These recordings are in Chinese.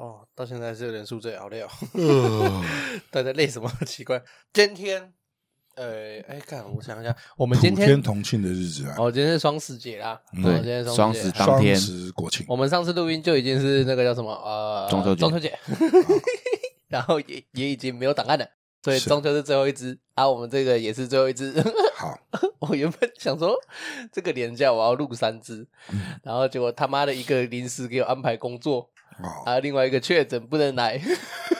哦，到现在还是有点宿醉，好累哦。呃，大家累什么？奇怪。今天，呃，哎，看我想一下，我们今普天天同庆的日子啊，哦，今天是双十节啦。嗯哦今天是双十当天双十国庆，我们上次录音就已经是那个叫什么呃中秋节中秋节，然后也也已经没有档案了，所以是中秋是最后一支啊，我们这个也是最后一支。好，我原本想说这个年假我要录三支，嗯然后结果他妈的一个临时给我安排工作，哦，啊，另外一个确诊不能来，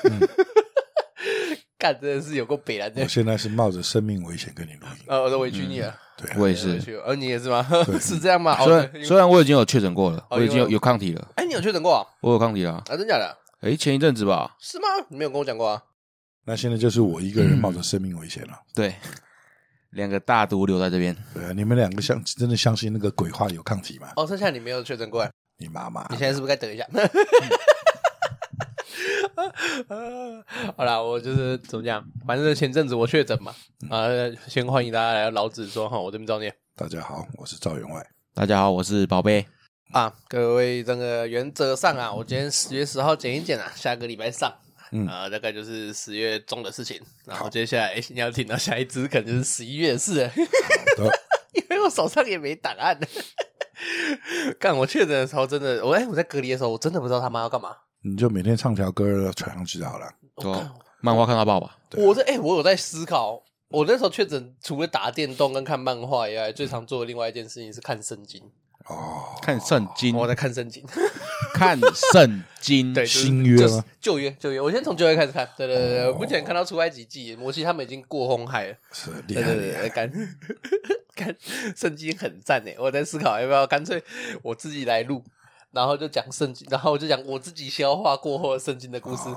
嗯 干真的是有够北蓝的我。现在是冒着生命危险跟你录音，呃，我都委屈你了，对啊，我也是。委屈我。呃，你也是吗？是这样吗？哦虽然对虽然我已经有确诊过了，哦我已经有有抗体了，哎，你有确诊过啊？我有抗体了啊。啊，真假的？哎，前一阵子吧，是吗？你没有跟我讲过啊？那现在就是我一个人冒着生命危险了。对，两个大毒留在这边。对啊，你们两个相真的相信那个鬼话有抗体吗？哦，剩下你没有确诊过来，你妈妈，你现在是不是该等一下？好啦，我就是怎么讲，反正前阵子我确诊嘛，啊，先欢迎大家来到老子说哈，我这边赵念大家好，我是赵员外。大家好，我是宝贝。啊，各位这个原则上啊，我今天十月十号剪一剪啊，下个礼拜上，嗯啊，大概就是十月中的事情，然后接下来你要听到下一支，可能就是十一月的事了，好的，因为我手上也没档案。干我确诊的时候，真的，我哎，我在隔离的时候，我真的不知道他妈要干嘛。你就每天唱条歌传上去就好了。漫画看到爆吧？对我这哎、我有在思考，我那时候确诊，除了打电动跟看漫画以外，最常做的另外一件事情是看圣经。哦，看圣经，我在看圣经，看圣经。对，就是新约就是吗旧约，旧约。我先从旧约开始看。对对对对，哦我目前看到出埃及记，摩西他们已经过红海了。是厉对对对，害。干 干圣经很赞诶，我在思考要不要干脆我自己来录，然后就讲圣经，然后我就讲我自己消化过后的圣经的故事。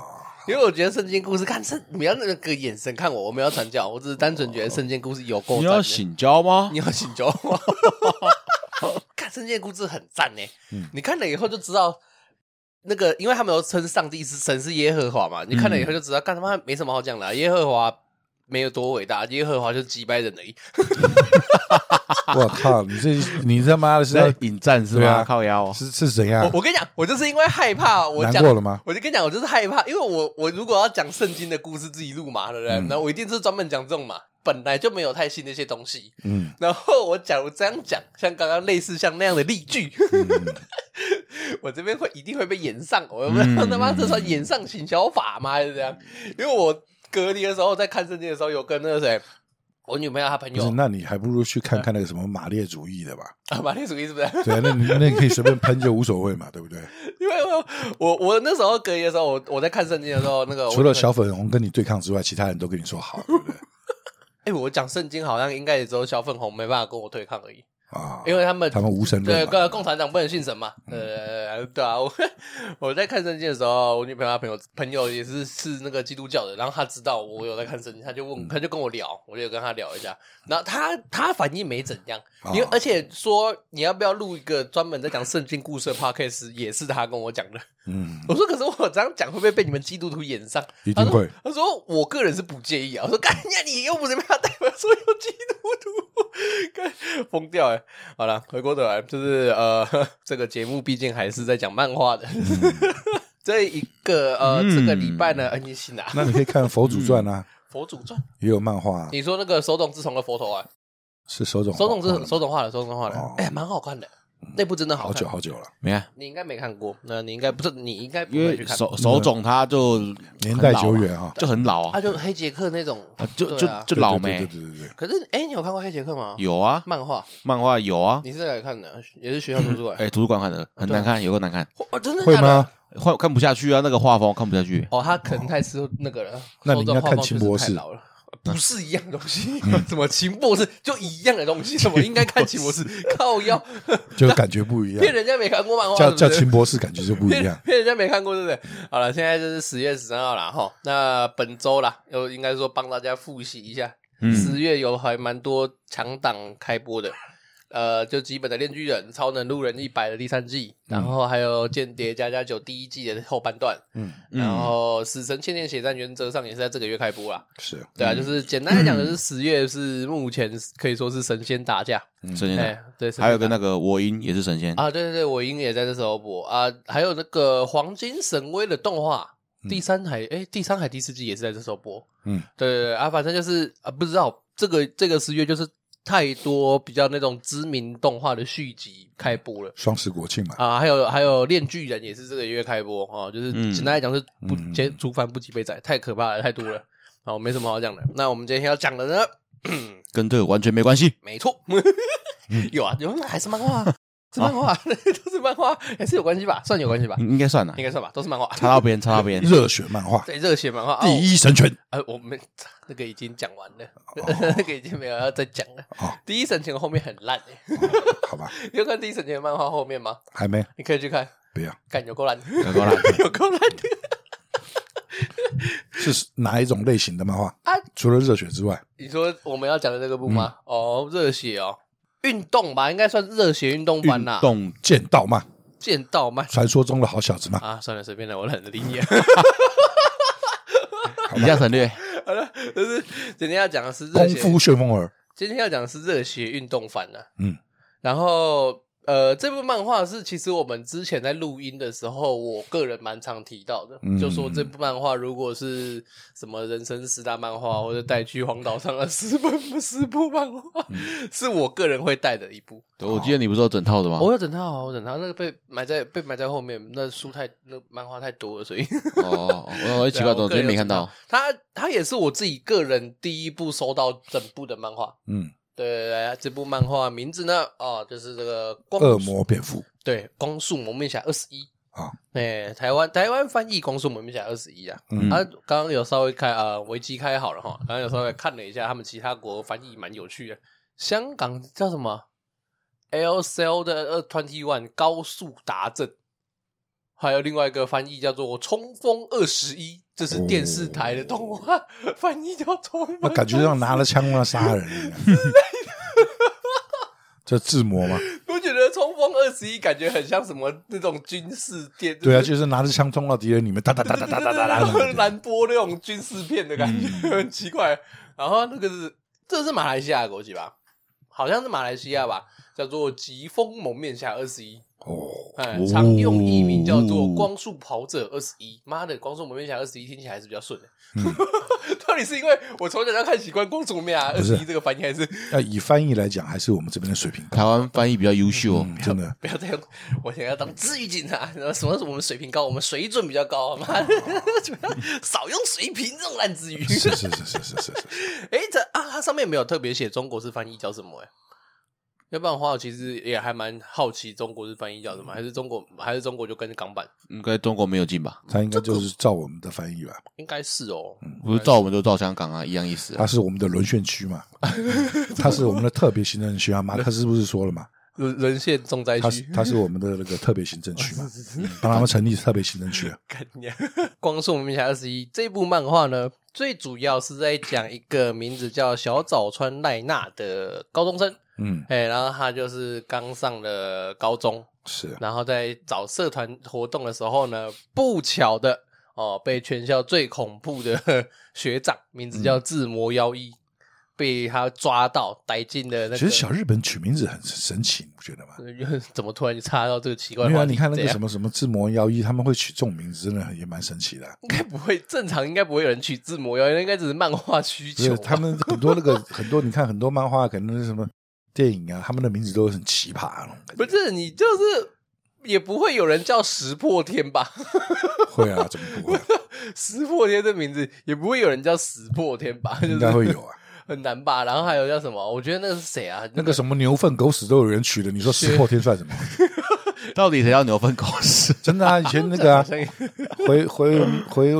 因为我觉得圣经故事看圣，你要那个眼神看我，我没有传教，我只是单纯觉得圣经故事有够赞的。你要醒教吗你？要醒酒吗？看圣经故事很赞呢，嗯你看了以后就知道那个，因为他们有称上帝是神是耶和华嘛，你看了以后就知道，干他妈没什么好讲的啊，耶和华没有多伟大，耶和华就是击败人而已。我靠，你这 你他妈的是要在引战是吧？靠腰。是是怎样？我我跟你讲，我就是因为害怕，我讲难过了吗？我就跟你讲，我就是害怕，因为我我如果要讲圣经的故事自己录嘛，对不对？嗯那我一定是专门讲这种嘛，本来就没有太信那些东西。嗯，然后我假如这样讲，像刚刚类似像那样的例句，嗯 我这边会一定会被演上，我有没有嗯他妈这算演上行销法吗？还是这样？因为我隔离的时候在看圣经的时候，有跟那个谁，我女朋友她朋友那你还不如去看看那个什么马列主义的吧？啊，马列主义是不是？对啊，那你那你可以随便喷就无所谓嘛，对不对？因为我我我那时候隔离的时候，我我在看圣经的时候，那个除了小粉红跟你对抗之外，其他人都跟你说好，对不对？哎、我讲圣经好像应该也只有小粉红没办法跟我对抗而已，啊，因为他们他们无神对论对，共共产党不能信神嘛。呃，对啊，我我在看圣经的时候，我女朋友她朋友朋友也是是那个基督教的，然后他知道我有在看圣经，他就问，他就跟我聊，我就跟他聊一下，然后他他反应没怎样，因为哦而且说你要不要录一个专门在讲圣经故事的 podcast，也是他跟我讲的。嗯，我说可是我这样讲会不会被你们基督徒演上？一定会。他说：“我个人是不介意啊。”我说：“干呀，你又不是没有代表所有基督徒，干疯掉哎！”好了，回过头来，就是呃，这个节目毕竟还是在讲漫画的。这一个呃，嗯这个礼拜呢，呃，你信啊，那你可以看《佛祖传》啊，《佛祖传》，也有漫画啊，你说那个手冢治虫的佛头啊，是手冢手冢治治手冢画的，手冢画的。哦，哎，蛮好看的，那部真的好好久。好久了，没看，你应该没看过，那你应该不是，你应该不因会去看。为手手冢他就年代久远啊，就很老啊他，就黑杰克那种啊，就就就老对没对对对对对，可是，哎，你有看过黑杰克吗？有啊，漫画，漫画有啊，你是在哪看的？也是学校图书馆。哎，图书馆看的很难看，有个难看，哦，真的会吗？？看看不下去啊，那个画风看不下去。哦，他可能太吃那个了。那你应该看手冢画风秦博士老了，不是一样东西。什么秦博士就一样的东西，什么应该看秦博士？靠腰，就感觉不一样，骗人家没看过漫画，叫叫秦博士感觉就不一样骗。骗人家没看过，对不对？好了，现在就是十月十三号了哈。那本周啦，又应该说帮大家复习一下，嗯十月有还蛮多强档开播的。呃，就基本的《链锯人》、《超能路人一百》的第三季，然后还有《间谍加加九》第一季的后半段，嗯，然后《死神千年血战》原则上也是在这个月开播啦。是。对啊，就是简单来讲，就是十月是目前可以说是神仙打架，神仙哎，对，还有个那个我音也是神仙。啊，对对对，我音也在这时候播。啊，还有那个黄金神威的动画。第三海哎，第三海第四季也是在这时候播，嗯，对对对啊，反正就是啊，不知道这个这个十月就是太多比较那种知名动画的续集开播了，双十国庆嘛，啊，还有还有链锯人也是这个月开播哦，就是简单来讲是不接竹凡不及被宰，太可怕了，太多了，好，没什么好讲的。那我们今天要讲的呢，跟这个完全没关系，没错，有啊，有还是漫画。是漫画，都是漫画，还是有关系吧？算有关系吧？应该算了，应该算吧，都是漫画。插到边，插到边。热血漫画，对，热血漫画，第一神拳。呃，我们 那个已经讲完了，那个已经没有要再讲了。第一神拳后面很烂诶。好吧。你有看第一神拳漫画后面吗？还没。你可以去看。不要。看有够烂，有够烂，有够烂的。是哪一种类型的漫画啊？除了热血之外，你说我们要讲的这个部吗？哦，热血哦。运动吧，应该算热血运动番啦。运动剑道漫，剑道漫，传说中的好小子嘛。啊，算了，随便了，我懒得理你。以下省略。好了，就是今天要讲的是功夫旋风儿。今天要讲的是热血运动番呢。嗯，然后。呃，这部漫画是其实我们之前在录音的时候，我个人蛮常提到的，嗯、就说这部漫画如果是什么人生十大漫画，或者带去荒岛上的十本 十部漫画，嗯、是我个人会带的一部。对，我记得你不是有整套的吗？我有整套，我整套，那个被埋在被埋在后面，那书太那漫画太多了，所以哦，我奇怪，我今天没看到。它它也是我自己个人第一部收到整部的漫画，嗯。对对对，这部漫画名字呢？哦，就是这个光《恶魔蝙蝠》。对，《光速蒙面侠二十一》啊，哎，台湾台湾翻译《光速蒙面侠二十一》啊。嗯，他刚刚有稍微开啊，维基开好了哈。刚刚有稍微看了一下，他们其他国翻译蛮有趣的。香港叫什么？LCL 的二 twenty one 高速达阵，还有另外一个翻译叫做《冲锋二十一》。这是电视台的动画，哦、翻译叫冲锋。我感觉像拿了枪要杀人一样。这自摸吗？我觉得冲锋二十一感觉很像什么那种军事电。对啊，就是拿着枪冲到敌人里面，哒哒哒哒哒哒哒，蓝波那种军事片的感觉，嗯、很奇怪。然后那个是，这是马来西亚的国旗吧？好像是马来西亚吧，叫做《疾风蒙面侠二十一》。哦，哎，常用译名叫做《光速跑者二十一》。妈的，《光速蒙面侠二十一》听起来还是比较顺的。到底是因为我从小就看习惯《光速蒙面侠二十一》这个翻译，还是要以翻译来讲，还是我们这边的水平高？台湾翻译比较优秀，真的。不要再用，我想要当治愈警察。什么？什么？我们水平高，我们水准比较高。妈的，少用水平这种烂字语。是是是是是是。哎，这啊，它上面没有特别写中国式翻译叫什么？哎。要不然的话，我其实也还蛮好奇中国是翻译叫什么，还是中国还是中国就跟港版？应该中国没有进吧？他应该就是照我们的翻译吧？应该是哦，不是照我们就照香港啊，一样意思。他是我们的沦陷区嘛？他是我们的特别行政区啊？马克思不是说了嘛？沦沦陷重灾区，他是我们的那个特别行政区嘛？帮他们成立特别行政区啊！光速蒙面侠二十一这部漫画呢，最主要是在讲一个名字叫小早川奈娜的高中生。嗯，哎，然后他就是刚上了高中，是，然后在找社团活动的时候呢，不巧的哦，被全校最恐怖的学长，名字叫自魔妖一，被他抓到逮进了那个。其实小日本取名字很神奇，你不觉得吗？怎么突然就插到这个奇怪的？没有，你看那个什么什么志摩幺一，他们会取这种名字，真的也蛮神奇的。应该不会，正常应该不会有人取自魔妖一，应该只是漫画需求。他们很多那个很多，你看很多漫画可能是什么。电影啊，他们的名字都很奇葩。不是你就是也不会有人叫石破天吧？会啊，怎么不会？石破天的名字也不会有人叫石破天吧？应该会有啊，很难吧？然后还有叫什么？我觉得那个是谁啊？那个什么牛粪狗屎都有人取的，你说石破天算什么？到底谁叫牛粪狗屎？真的啊，以前那个啊，回回回。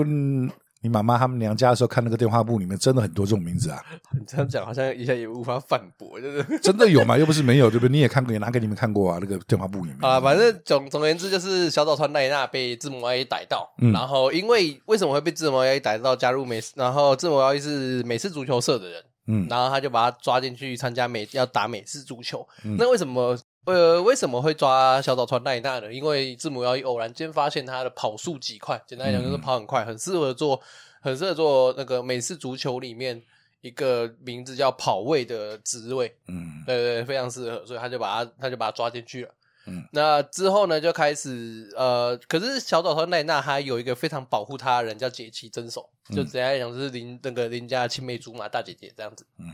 你妈妈他们娘家的时候看那个电话簿里面真的很多这种名字啊！你 这样讲好像一下也无法反驳，就是真的有吗？又不是没有，对不对？你也看过，也拿给你们看过啊，那个电话簿里面啊。反正总总而言之，就是小早川奈娜被字母 A 逮到，嗯、然后因为为什么会被字母 A 逮到加入美，然后字母 A 是美式足球社的人，嗯，然后他就把他抓进去参加美要打美式足球。那为什么呃为什么会抓小早川奈奈呢？因为字母要一偶然间发现他的跑速极快，简单来讲就是跑很快，很适合做很适合做那个美式足球里面一个名字叫跑位的职位。嗯，对对对，非常适合，所以他就把他他就把他抓进去了。嗯，那之后呢，就开始呃，可是小早川奈奈他有一个非常保护他的人叫解崎真守，嗯、就简单来讲就是邻那个邻家青梅竹马大姐姐这样子。嗯，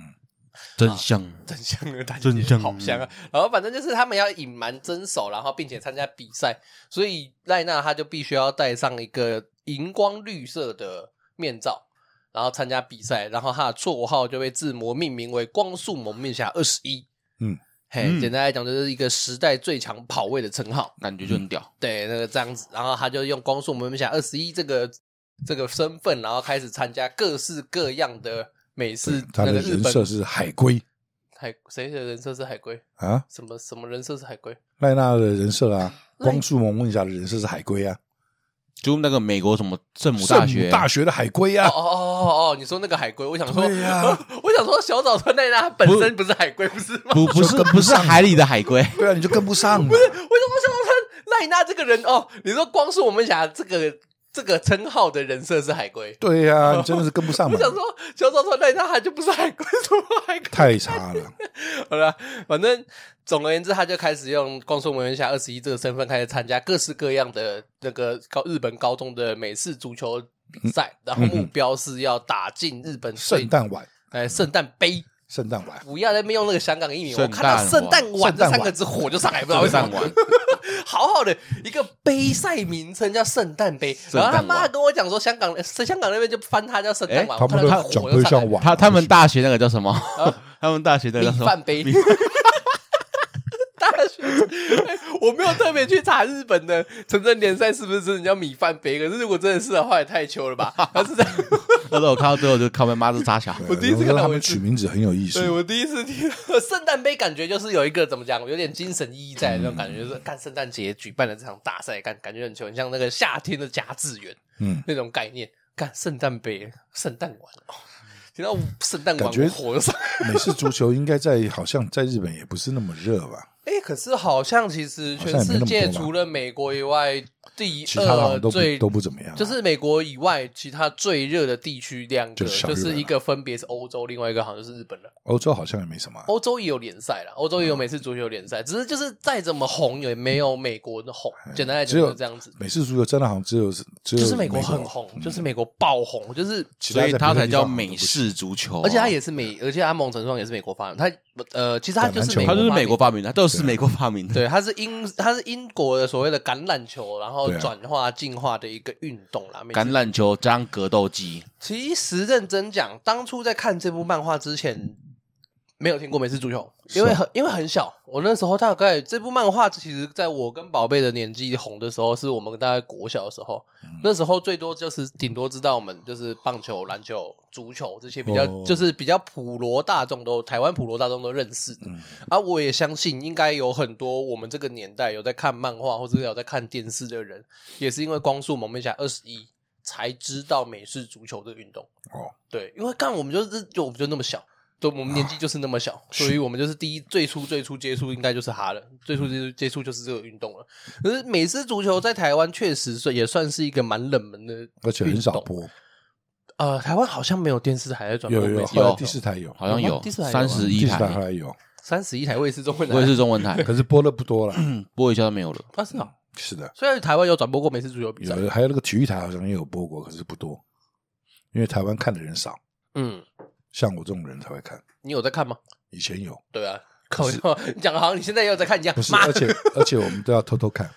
真相真相的大姐姐好香啊！然后反正就是他们要隐瞒真手，然后并且参加比赛，所以赖娜她就必须要戴上一个荧光绿色的面罩，然后参加比赛，然后她的绰号就被自魔命名为光速蒙面侠二十一。嗯。嘿，简单来讲，就是一个时代最强跑位的称号，感觉就很屌。对，那个这样子，然后他就用光速蒙面侠二十一这个这个身份，然后开始参加各式各样的美式。他的人设是海龟，海谁的人设是海龟啊？什么什么人设是海龟？赖纳的人设啊，光速蒙面侠的人设是海龟啊。就那个美国什么圣母大学大学的海龟啊！哦哦哦哦！你说那个海龟，我想说，我想说小岛川赖那他本身不是海龟，不是吗？不不是不是海里的海龟，对啊，你就跟不上。不是，为什么小岛川赖那这个人哦？你说光是我们想这个这个称号的人设是海龟，对呀，你 真的是跟不上。我想说小岛川赖那他就不是海龟，什么海龟？太差了。好了，反正。总而言之，他就开始用光速蒙面侠二十一这个身份开始参加各式各样的那个高日本高中的美式足球比赛，然后目标是要打进日本圣诞碗，哎，圣诞杯，圣诞碗，不要在那边用那个香港的译名，我看到圣诞碗这三个字火就上来，不知道为什么。好好的一个杯赛名称叫圣诞杯，然后他妈跟我讲说香港香港那边就翻他叫圣诞碗，他们的奖杯像碗，他 他们大学那个叫什么？他们大学的叫什么？米饭杯。我没有特别去查日本的城镇联赛是不是真的叫米饭杯，可是如果真的是的话，也太糗了吧？他是在，但是我看到最后就靠北妈是扎小。我第一次看到他们取名字很有意思。对，我第一次听到圣诞杯，感觉就是有一个怎么讲，有点精神意义在那种感觉，就是看圣诞节举办的这场大赛，感感觉很糗，很像那个夏天的甲子园，嗯，那种概念。看圣诞杯、圣诞碗，听到圣诞感觉火就上。美式足球应该在好像在日本也不是那么热吧？哎、欸，可是好像其实全世界除了美国以外，第二最都不怎么样。就是美国以外，其他最热的地区两个，就是一个分别是欧洲，另外一个好像就是日本了。欧洲好像也没什么，欧洲也有联赛了，欧洲也有美式足球联赛，只是就是再怎么红也没有美国的红。简单来讲就是这样子。美式足球真的好像只有是，就是美国很红，就是美国爆红，就是所以它才叫美式足球，而且它也是美，而且它某种程度上也是美国发明。它呃，其实它就是美，它就是美国发明的，都是美国发明的。对，它是英，它是英国的所谓的橄榄球，然后转化进化的一个运动啦。橄榄球加格斗机。其实认真讲，当初在看这部漫画之前，没有听过美式足球，因为很因为很小。我那时候大概这部漫画，其实在我跟宝贝的年纪红的时候，是我们大概国小的时候。嗯、那时候最多就是顶多知道我们就是棒球、篮球、足球这些比较，哦、就是比较普罗大众都台湾普罗大众都认识啊，我也相信应该有很多我们这个年代有在看漫画或者有在看电视的人，也是因为光速蒙面侠二十一才知道美式足球这个运动。哦，对，因为刚我们就是就我们就那么小。都我们年纪就是那么小，所以我们就是第一最初最初接触应该就是哈了，最初接触接触就是这个运动了。可是美式足球在台湾确实是也算是一个蛮冷门的，而且很少播。呃，台湾好像没有电视台在转播，有有有第四台有，好像有第四台三十一台还有三十一台卫视中文台，卫视中文台，可是播的不多了，播一下都没有了。啊，是啊，是的。虽然台湾有转播过美式足球比赛，有还有那个体育台好像也有播过，可是不多，因为台湾看的人少。嗯。像我这种人才会看，你有在看吗？以前有，对啊，可是 你讲的好像你现在又在看一样。不是，而且 而且我们都要偷偷看，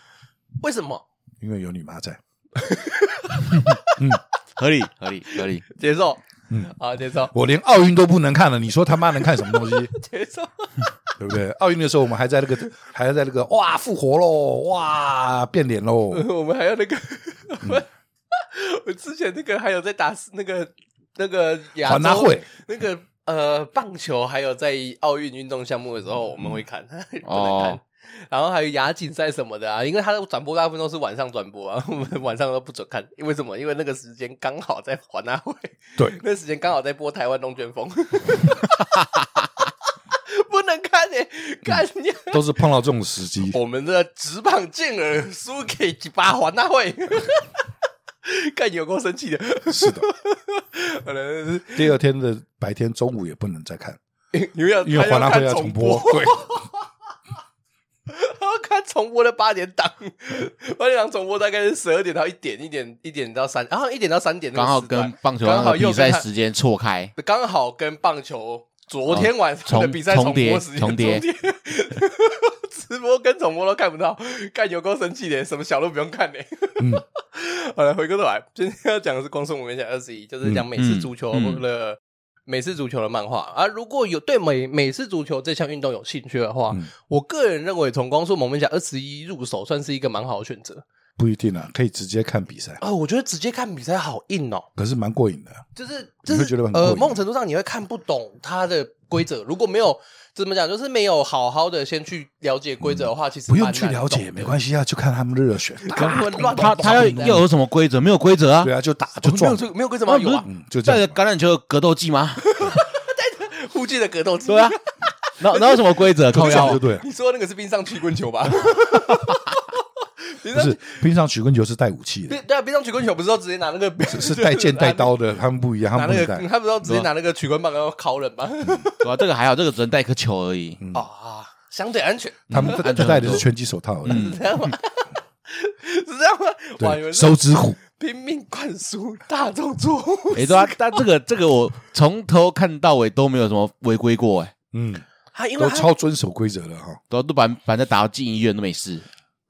为什么？因为有你妈在。嗯，合理合理合理，接受。嗯，好，接受。我连奥运都不能看了，你说他妈能看什么东西？接受，对不对？奥运的时候我们还在那个，还在那个，哇，复活喽，哇，变脸喽。我们还要那个，我之前那个还有在打那个。那个亚洲，那个呃棒球，还有在奥运运动项目的时候，我们会看，不能看。然后还有亚锦赛什么的啊，因为他的转播大部分都是晚上转播啊，我们晚上都不准看，因为什么？因为那个时间刚好在环大会，对，那个时间刚好在播台湾龙卷风，不能看诶、欸，看你、嗯、都是碰到这种时机，我们的直棒健儿输给几把环大会。看有够生气的，是的。第二天的白天中午也不能再看，因为要因为华纳会要重播。对，要看重播的八点档，八点档重播大概是十二点到一点，一点一点到三，然后一点到三点，刚好跟棒球刚好比赛时间错开，刚好跟棒球昨天晚上的比赛重播时间重叠。直播跟重播都看不到，看有够生气的，什么小都不用看的。嗯，好了，回过头来，今天要讲的是《光速蒙面侠二十一》，就是讲美式足球的美式足球的漫画啊。如果有对美美式足球这项运动有兴趣的话，嗯、我个人认为从《光速蒙面侠二十一》入手算是一个蛮好的选择。不一定啊，可以直接看比赛。哦，我觉得直接看比赛好硬哦，可是蛮过瘾的。就是就是呃，某种程度上你会看不懂它的规则，如果没有。怎么讲？就是没有好好的先去了解规则的话，其实不用去了解，没关系啊，就看他们热血。他他要要有什么规则？没有规则啊？对啊，就打就撞，没有没有规则吗？有啊，就带着橄榄球格斗技吗？带着护具的格斗技。对啊，那那有什么规则？靠腰就对。你说那个是冰上曲棍球吧？不是冰上曲棍球是带武器的，对啊，冰上曲棍球不是都直接拿那个 是带剑带刀的，他们不一样，他们那个他不是说直接拿那个曲棍棒然后敲人吗？对啊，这个还好，这个只能带颗球而已啊，相对安全。他们戴的是拳击手套，是这样吗？是这样吗？对，手指虎拼命灌输大众错误。没错啊，但这个这个我从头看到尾都没有什么违规过哎，嗯，都超遵守规则的哈，都都把反正打到进医院都没事。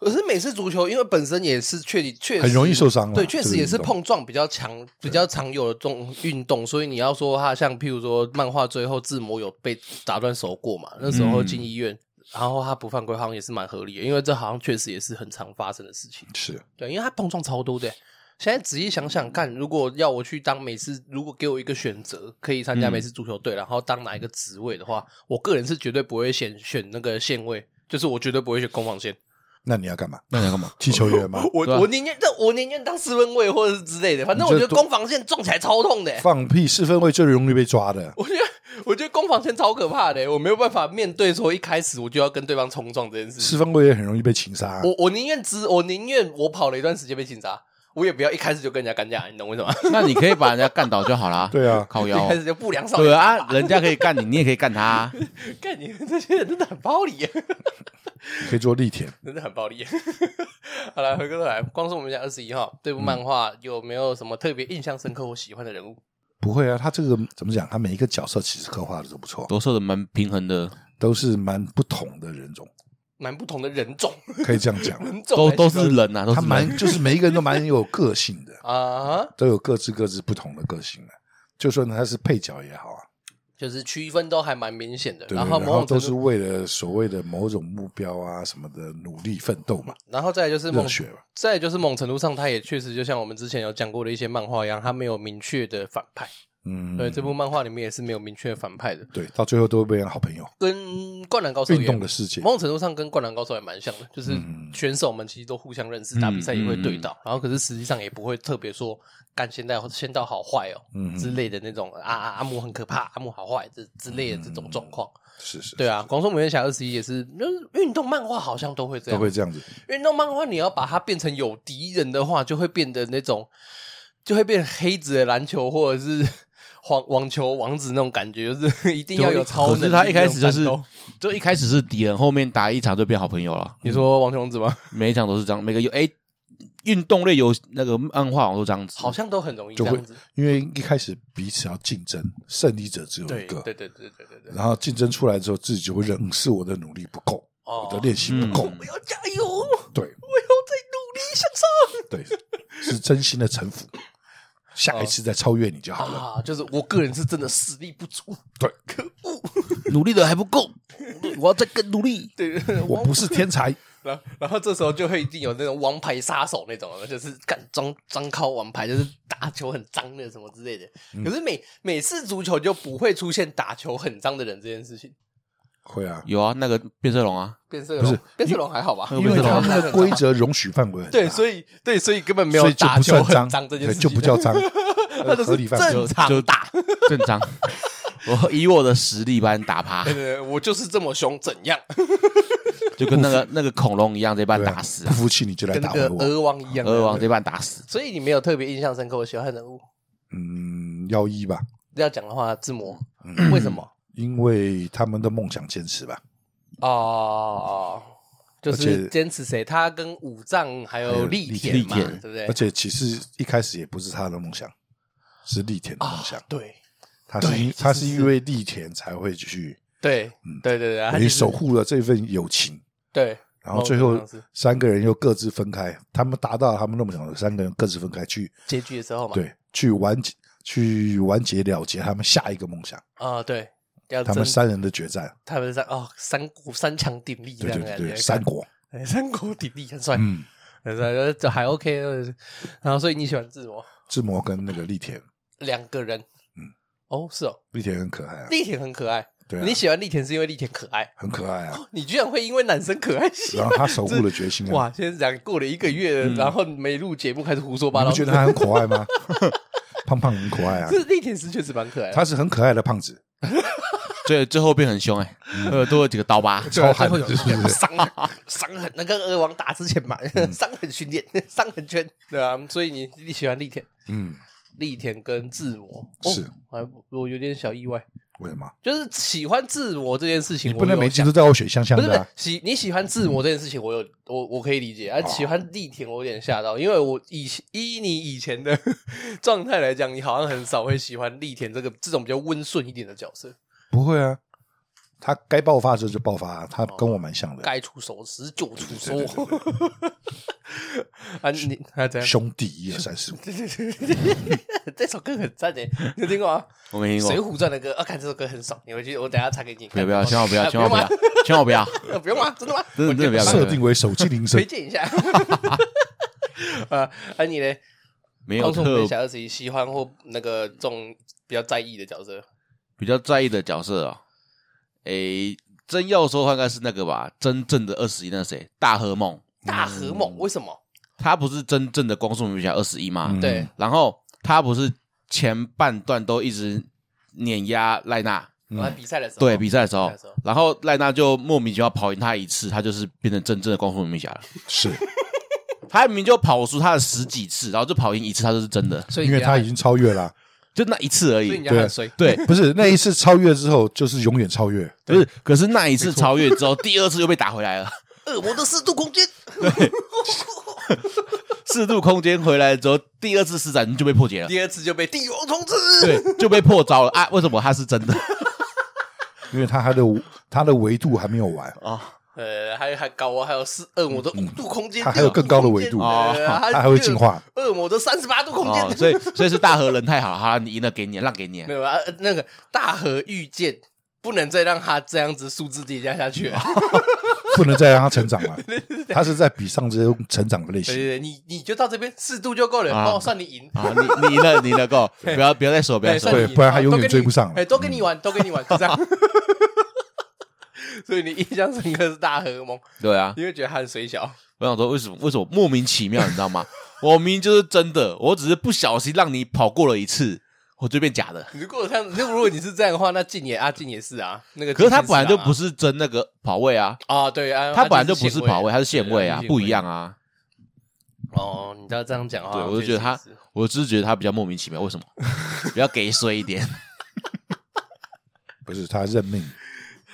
可是美式足球，因为本身也是确确实很容易受伤，对，确实也是碰撞比较强、比较常有的这种运动，所以你要说他像譬如说漫画最后字母有被打断手过嘛，那时候进医院，然后他不犯规，好像也是蛮合理的，因为这好像确实也是很常发生的事情。是对，因为他碰撞超多的。现在仔细想想看，如果要我去当美式，如果给我一个选择，可以参加美式足球队，然后当哪一个职位的话，我个人是绝对不会选选那个线位，就是我绝对不会选攻防线。那你要干嘛？那你要干嘛？踢球员吗？我我宁愿，我宁愿当四分卫或者是之类的。反正我觉得攻防线撞起来超痛的。放屁！四分卫最容易被抓的。我觉得，我觉得攻防线超可怕的。我没有办法面对说一开始我就要跟对方冲撞这件事。四分卫也很容易被擒杀。我我宁愿只，我宁愿我跑了一段时间被擒杀，我也不要一开始就跟人家干架。你懂为什么？那你可以把人家干倒就好了。对啊，靠腰。一开始就不良少对啊，人家可以干你，你也可以干他。干你们这些人真的很暴力。可以做力田，真的很暴力。好了，回过头来，光是我们家二十一号这部漫画有没有什么特别印象深刻或喜欢的人物？不会啊，他这个怎么讲？他每一个角色其实刻画的都不错，都说的蛮平衡的，都是蛮不同的人种，蛮不同的人种，可以这样讲，人种都都是人啊，都是他蛮 就是每一个人都蛮有个性的。啊，都有各自各自不同的个性的，就算他是配角也好啊。就是区分都还蛮明显的，对对对，然后某种都是为了所谓的某种目标啊什么的努力奋斗嘛。然后再来就是热血嘛，再来就是某种程度上，他也确实就像我们之前有讲过的一些漫画一样，他没有明确的反派。嗯，对，这部漫画里面也是没有明确反派的。对，到最后都会变成好朋友。跟《灌篮高手》运动的世界，某种程度上跟《灌篮高手》也蛮像的，就是选手们其实都互相认识，打比赛也会对到，然后可是实际上也不会特别说干先到先到好坏哦，之类的那种啊啊阿木很可怕，阿木好坏这之类的这种状况。是是，对啊，《光速蒙面侠二十一》也是，就是运动漫画好像都会这样，都会这样子。运动漫画你要把它变成有敌人的话，就会变得那种，就会变黑子的篮球或者是。网网球王子那种感觉，就是 一定要有超能力。可是他一开始就是，就一开始是敌人，后面打一场就变好朋友了。你说网球王子吗？每一场都是这样，每个有哎，运动类游那个漫画都这样子，好像都很容易这样子。因为一开始彼此要竞争，胜利者只有一个。对对对对对对。然后竞争出来之后，自己就会认识我的努力不够，我的练习不够，我要加油。对，我要再努力向上。对，是真心的臣服。下一次再超越你就好了。啊，就是我个人是真的实力不足，对，可恶，努力的还不够，我要再更努力。对，我不是天才。然后，然后这时候就会一定有那种王牌杀手那种，就是敢装装靠王牌，就是打球很脏的什么之类的。可是美美式足球就不会出现打球很脏的人这件事情。会啊，有啊，那个变色龙啊，变色龙不是变色龙还好吧？因为它那个规则容许范围很大，对，所以对，所以根本没有所以就打球很不算脏，这件事情，就不叫脏，那就合理是范围。正常打。正常。我以我的实力把你打趴对，对对，我就是这么凶，怎样？就跟那个那个恐龙一样，这把你对啊打死不。服气你就来跟那个打回我。鹅王一样，鹅王这把你打死。所以你没有特别印象深刻、我喜欢的人物。嗯，要一吧，要讲的话，志摩，嗯为什么？因为他们的梦想坚持吧，哦哦，就是坚持谁？他跟五藏还有立田嘛，田对不对而？且其实一开始也不是他的梦想，是立田的梦想。对他是因他是因为立田才会去，对对对对，他等于就是守护了这份友情。对，然后最后三个人又各自分开，他们达到他们的梦想的，三个人各自分开去结局的时候嘛，对去完结去完结了结他们下一个梦想，啊对，要他们三人的决战。他们三哦三国三强鼎立这对对对对，样的感觉，三国，哎三国鼎立很帅，嗯，很帅，就还 OK。然后所以你喜欢志摩志摩跟那个栗田，两个人，嗯，哦是哦，栗田很可爱啊，栗田很可爱，对啊你喜欢栗田是因为栗田可爱，很可爱啊。你居然会因为男生可爱然后他守护了决心啊，哇！现在讲过了一个月了，然后没录节目开始胡说八道，你不觉得他很可爱吗？胖胖很可爱啊这，栗田是确实蛮可爱的，他是很可爱的胖子，最最后变很凶哎，呃，多了几个刀疤。最后有？伤痕伤痕，那个鹅王打之前嘛，伤痕训练，伤痕圈，对啊，所以你你喜欢立田，嗯，立田跟志摩是，哦还我有点小意外，为什么？就是喜欢自我这件事情，你不能每集都在我选香香不是不是喜你喜欢自我这件事情，我有我我可以理解啊。喜欢力田，我有点吓到，因为我以前依你以前的 状态来讲，你好像很少会喜欢力田这个这种比较温顺一点的角色。不会啊，他该爆发的时候就爆发啊，他跟我蛮像的，该出手时就出手 啊！你还怎样？兄弟一二三四五，这首歌很赞诶，你有听过吗？《我没听过，水浒传》的歌啊，看这首歌很爽，你回去我等下唱给你看。不要不要，千万不要，啊千万不要，千万不要，不用吗？真的吗？真的真的不要，设定为手机铃声推，荐一下。啊，啊你呢？没有特别小二十一喜欢或那个这种比较在意的角色。比较在意的角色啊。诶，真要说的话，应该是那个吧，真正的二十一，那谁？大和梦，大和梦为什么？他不是真正的光速女侠二十一吗？嗯对，然后他不是前半段都一直碾压赖娜，我比赛的时候，对比赛的时候比赛的时候，然后赖娜就莫名其妙跑赢他一次，他就是变成真正的光速女侠了。是他明明就跑输他的十几次，然后就跑赢一次，他就是真的，所以因为他已经超越了，就那一次而已所以你。家很衰。对，不是那一次超越之后就是永远超越，不是，可是那一次超越之后，第二次又被打回来了。恶魔的四度空间，四度空间回来之后，第二次施展就被破解了，第二次就被帝王统治。对，就被破招了啊！为什么他是真的 因为他还的他的维度还没有完，啊？呃，还还高啊，还有四恶魔的五度空间，它还有更高的维度哦它他还会进。化。恶魔的三十八度空哦，间，所以所以是大和人太好，哈，你赢了给你，让给你没。有啊，呃那个大和遇见，不能再让他这样子数字叠加下去了。不能再让他成长了，他是在比上这种成长的类型。对对对，你你就到这边四度就够了，啊哦，算你赢。啊，你你赢了，你赢了够，不要不要再说，不要再说对不然他永远追不上了哎，都跟你玩，都跟你玩，就这样。所以你印象深刻是大河梦，对啊，因为觉得他很水小。我想说，为什么为什么莫名其妙，你知道吗？我明明就是真的，我只是不小心让你跑过了一次，我就变假的。如果像如果你是这样的话，那静也阿静也是啊，那个。可是他本来就不是是真那个跑位啊，啊，对啊，他本来就不是跑位，他是线线位啊，不一样啊。啊。哦，你要这样讲的话，对，我就觉得他我只是觉得他比较莫名其妙，为什么？比较给衰一点。不是他认命，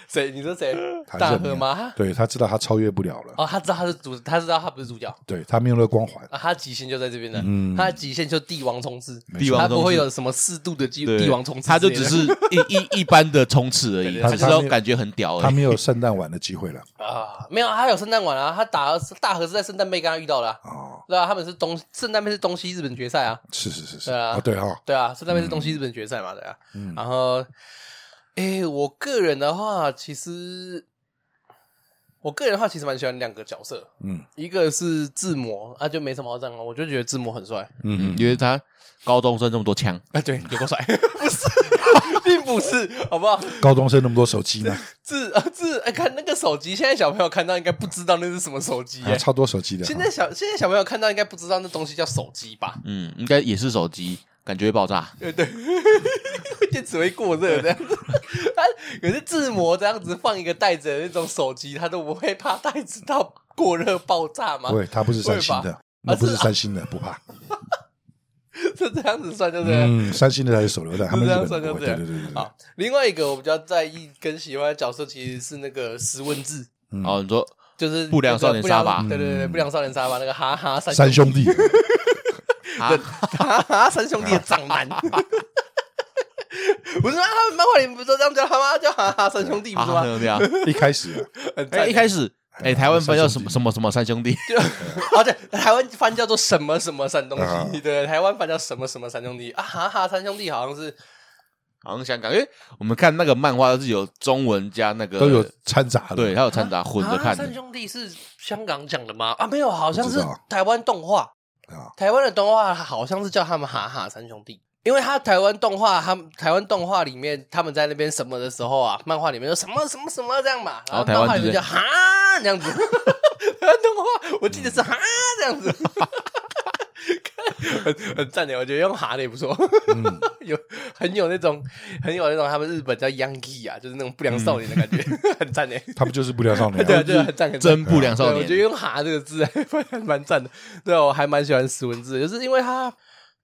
谁？你说谁？大他认命和吗？对他知道他超越不了了，哦，他知道他是主，他知道他不是主角对他没有那个光环，啊，他极限就在这边了。嗯他的极限就帝王冲刺，帝王冲刺他不会有什么适度的帝对帝王冲刺他就只是一一一般的冲刺而已，他只是感觉很屌而已。他没有圣诞晚的机会了。啊，没有，他有圣诞晚啊，他打大和是在圣诞杯跟他遇到的啊，哦，对啊，他们是东圣诞杯是东西日本决赛啊，是是是是，对啊哦对哈，对啊，圣诞杯是东西日本决赛嘛，对啊，嗯然后，诶，我个人的话，其实我个人的话，其实蛮喜欢两个角色，嗯一个是志摩，啊，就没什么好讲了，我就觉得志摩很帅，嗯，因为他高中生这么多枪，啊，对，有够帅，不是，并不是，好不好？高中生那么多手机呢？自啊自哎，看那个手机，现在小朋友看到应该不知道那是什么手机耶，超多手机的。现在小现在小朋友看到应该不知道那东西叫手机吧？嗯，应该也是手机，感觉会爆炸。对对，电 池会过热这样子。它有些自模这样子放一个袋子的那种手机，它都不会怕袋子到过热爆炸吗？不会，它不是三星的，那不是三星的，不怕。是这样子算，就是嗯，三星的才是手榴弹，他们这样算，就对，对对对。好，另外一个我比较在意跟喜欢的角色，其实是那个石文字。哦，你说就是不良少年沙发，对对对，不良少年沙发那个哈哈三三兄弟，哈哈三兄弟的长男，不是吗？他们漫画里不是这样叫他吗？叫哈哈三兄弟不是吗？一开始，哎，一开始。哎，台湾翻叫什么什么什么三兄弟？就哦 对，台湾翻叫做什么什么三东西？对，台湾翻叫什么什么三兄弟啊？哈哈，三兄弟好像是好像香港，因为我们看那个漫画都是有中文加那个都有掺杂，对，还有掺杂混着看。三兄弟是香港讲的吗？啊，没有，好像是台湾动画啊。台湾的动画好像是叫他们哈哈三兄弟。因为他台湾动画，他台湾动画里面他们在那边什么的时候啊，漫画里面说什么什么什么这样嘛，然后动画里面叫哈这样子，台湾动画我记得是哈这样子，很很赞的，我觉得用哈的也不错，嗯、有很有那种很有那种他们日本叫 Yankee 啊，就是那种不良少年的感觉，嗯、很赞的。他们就是不良少年，对啊，对，很赞，很真不良少年。我觉得用哈这个字还蛮赞的，对，我还蛮喜欢死文字，就是因为他，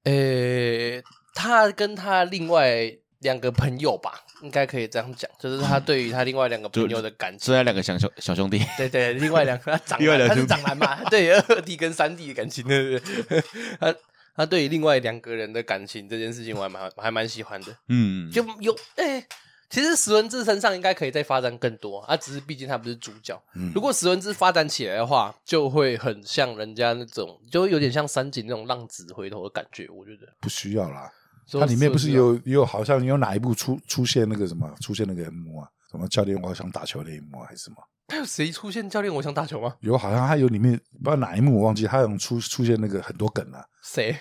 诶。他跟他另外两个朋友吧，应该可以这样讲，就是他对于他另外两个朋友的感情，是他两个小兄小兄弟，对对，另外两个他长男，他是长男嘛，对二弟跟三弟的感情，对不对？他他对于另外两个人的感情这件事情，我还蛮还蛮喜欢的，嗯，就有哎、欸，其实石文志身上应该可以再发展更多，啊，只是毕竟他不是主角，嗯，如果石文志发展起来的话，就会很像人家那种，就会有点像三井那种浪子回头的感觉，我觉得。不需要啦。它里面不是有有好像有哪一部出出现那个什么出现那个 M 啊？什么教练我想打球的 M 还是什么？他有谁出现教练我想打球吗？有，好像他有里面不知道哪一幕我忘记，他有出出现那个很多梗啊。谁？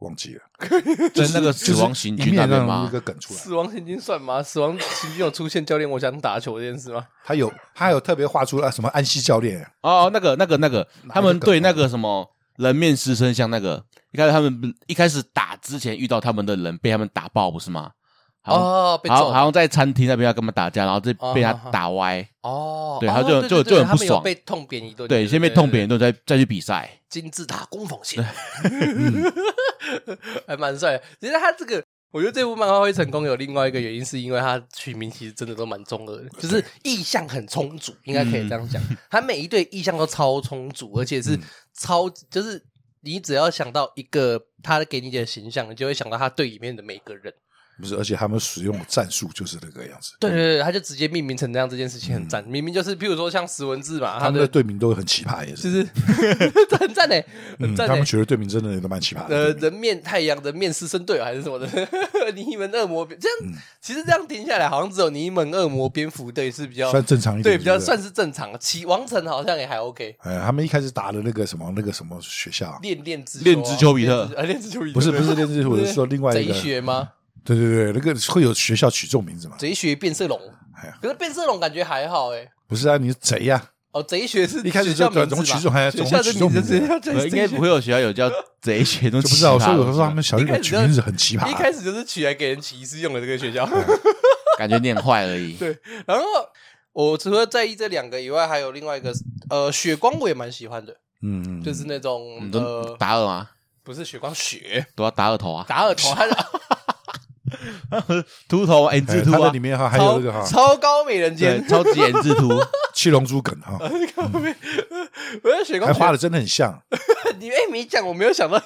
忘记了。在那个死亡行军那边吗？一个梗出来。死亡行军算吗？死亡行军有出现教练我想打球这件事吗？他有，他有特别画出来什么安西教练哦，那个那个那个，他们对那个什么人面狮身像那个。一开始他们一开始打之前遇到他们的人被他们打爆不是吗？哦，被揍，好像在餐厅那边要跟他们打架，然后这被他打歪。哦，对，他就就就很不爽，被痛扁一顿。对，先被痛扁一顿，再再去比赛。金字塔攻防线，还蛮帅。其实他这个，我觉得这部漫画会成功有另外一个原因，是因为他取名其实真的都蛮中二的，就是意象很充足，应该可以这样讲。他每一对意象都超充足，而且是超就是。你只要想到一个他给你的形象，你就会想到他对里面的每个人。不是，而且他们使用的战术就是那个样子。对对对，他就直接命名成这样，这件事情很赞。明明就是，譬如说像石文字嘛，他们的队名都很奇葩，也是，就是很赞诶，很赞。他们觉得队名真的也都蛮奇葩的。呃，人面太阳，人面狮身队还是什么的？尼门恶魔，这样其实这样听下来，好像只有尼门恶魔蝙蝠队是比较算正常一点，对，比较算是正常。起王城好像也还 OK。哎，他们一开始打的那个什么那个什么学校，练练之练之丘比特，练之丘比特，不是不是练之丘，我是说另外一个贼学吗？对对对，那个会有学校取这种名字吗？贼学变色龙，哎呀，可是变色龙感觉还好哎。不是啊，你是贼呀？哦，贼学是一开始就怎么取这种？还学校的名字应该不会有学校有叫贼学，都不知道。所以我说他们小学取名字很奇葩。一开始就是取来给人歧视用的这个学校，感觉念坏而已。对，然后我除了在意这两个以外，还有另外一个呃，血光我也蛮喜欢的。嗯嗯，就是那种呃，达尔吗？不是血光血，都要打耳头啊，打耳头。秃头 N 字秃啊，里面哈还有那个哈。超高美人尖，超级 N 字秃，七龙珠梗哈。我要血光，还画的真的很像。你哎，没讲，我没有想到，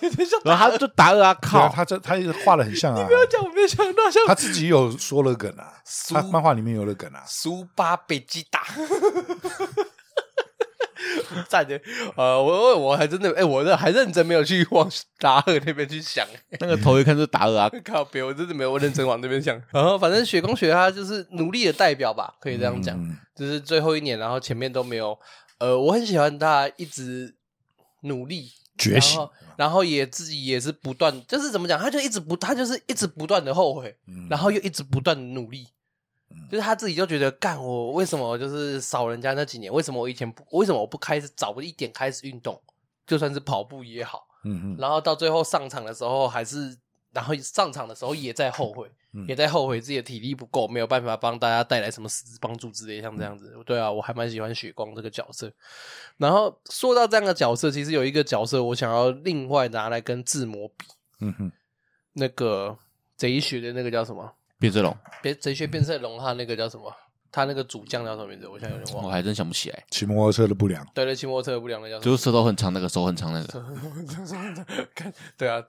然后他就打尔啊，靠，他这他画的很像啊。你不要讲，我没有想到，像他自己有说了梗啊，他漫画里面有了梗啊，苏巴贝吉达。赞的，呃，我我还真的，哎、欸，我这还认真没有去往达尔那边去想，那个头一看就是达尔啊，靠别，我真的没有认真往那边想。然后反正雪宫雪他就是努力的代表吧，可以这样讲，嗯、就是最后一年，然后前面都没有，呃，我很喜欢他一直努力，觉醒，然后，然后也自己也是不断，就是怎么讲，他就一直不，他就是一直不断的后悔，嗯然后又一直不断的努力，就是他自己就觉得，干我为什么就是少人家那几年？为什么我以前不？为什么我不开始早一点开始运动？就算是跑步也好，嗯嗯，然后到最后上场的时候还是。然后上场的时候也在后悔，嗯、也在后悔自己的体力不够，没有办法帮大家带来什么实质帮助之类，像这样子。嗯、对啊，我还蛮喜欢雪光这个角色。然后说到这样的角色，其实有一个角色我想要另外拿来跟志摩比。嗯哼，那个贼学的那个叫什么？变色龙。别贼学变色龙，他那个叫什么？他那个主将叫什么名字？我现在有点忘了，我还真想不起来。骑摩托车的不良，对对，骑摩托车的不良的叫什么？就是舌头很长那个，手很长那个。对啊，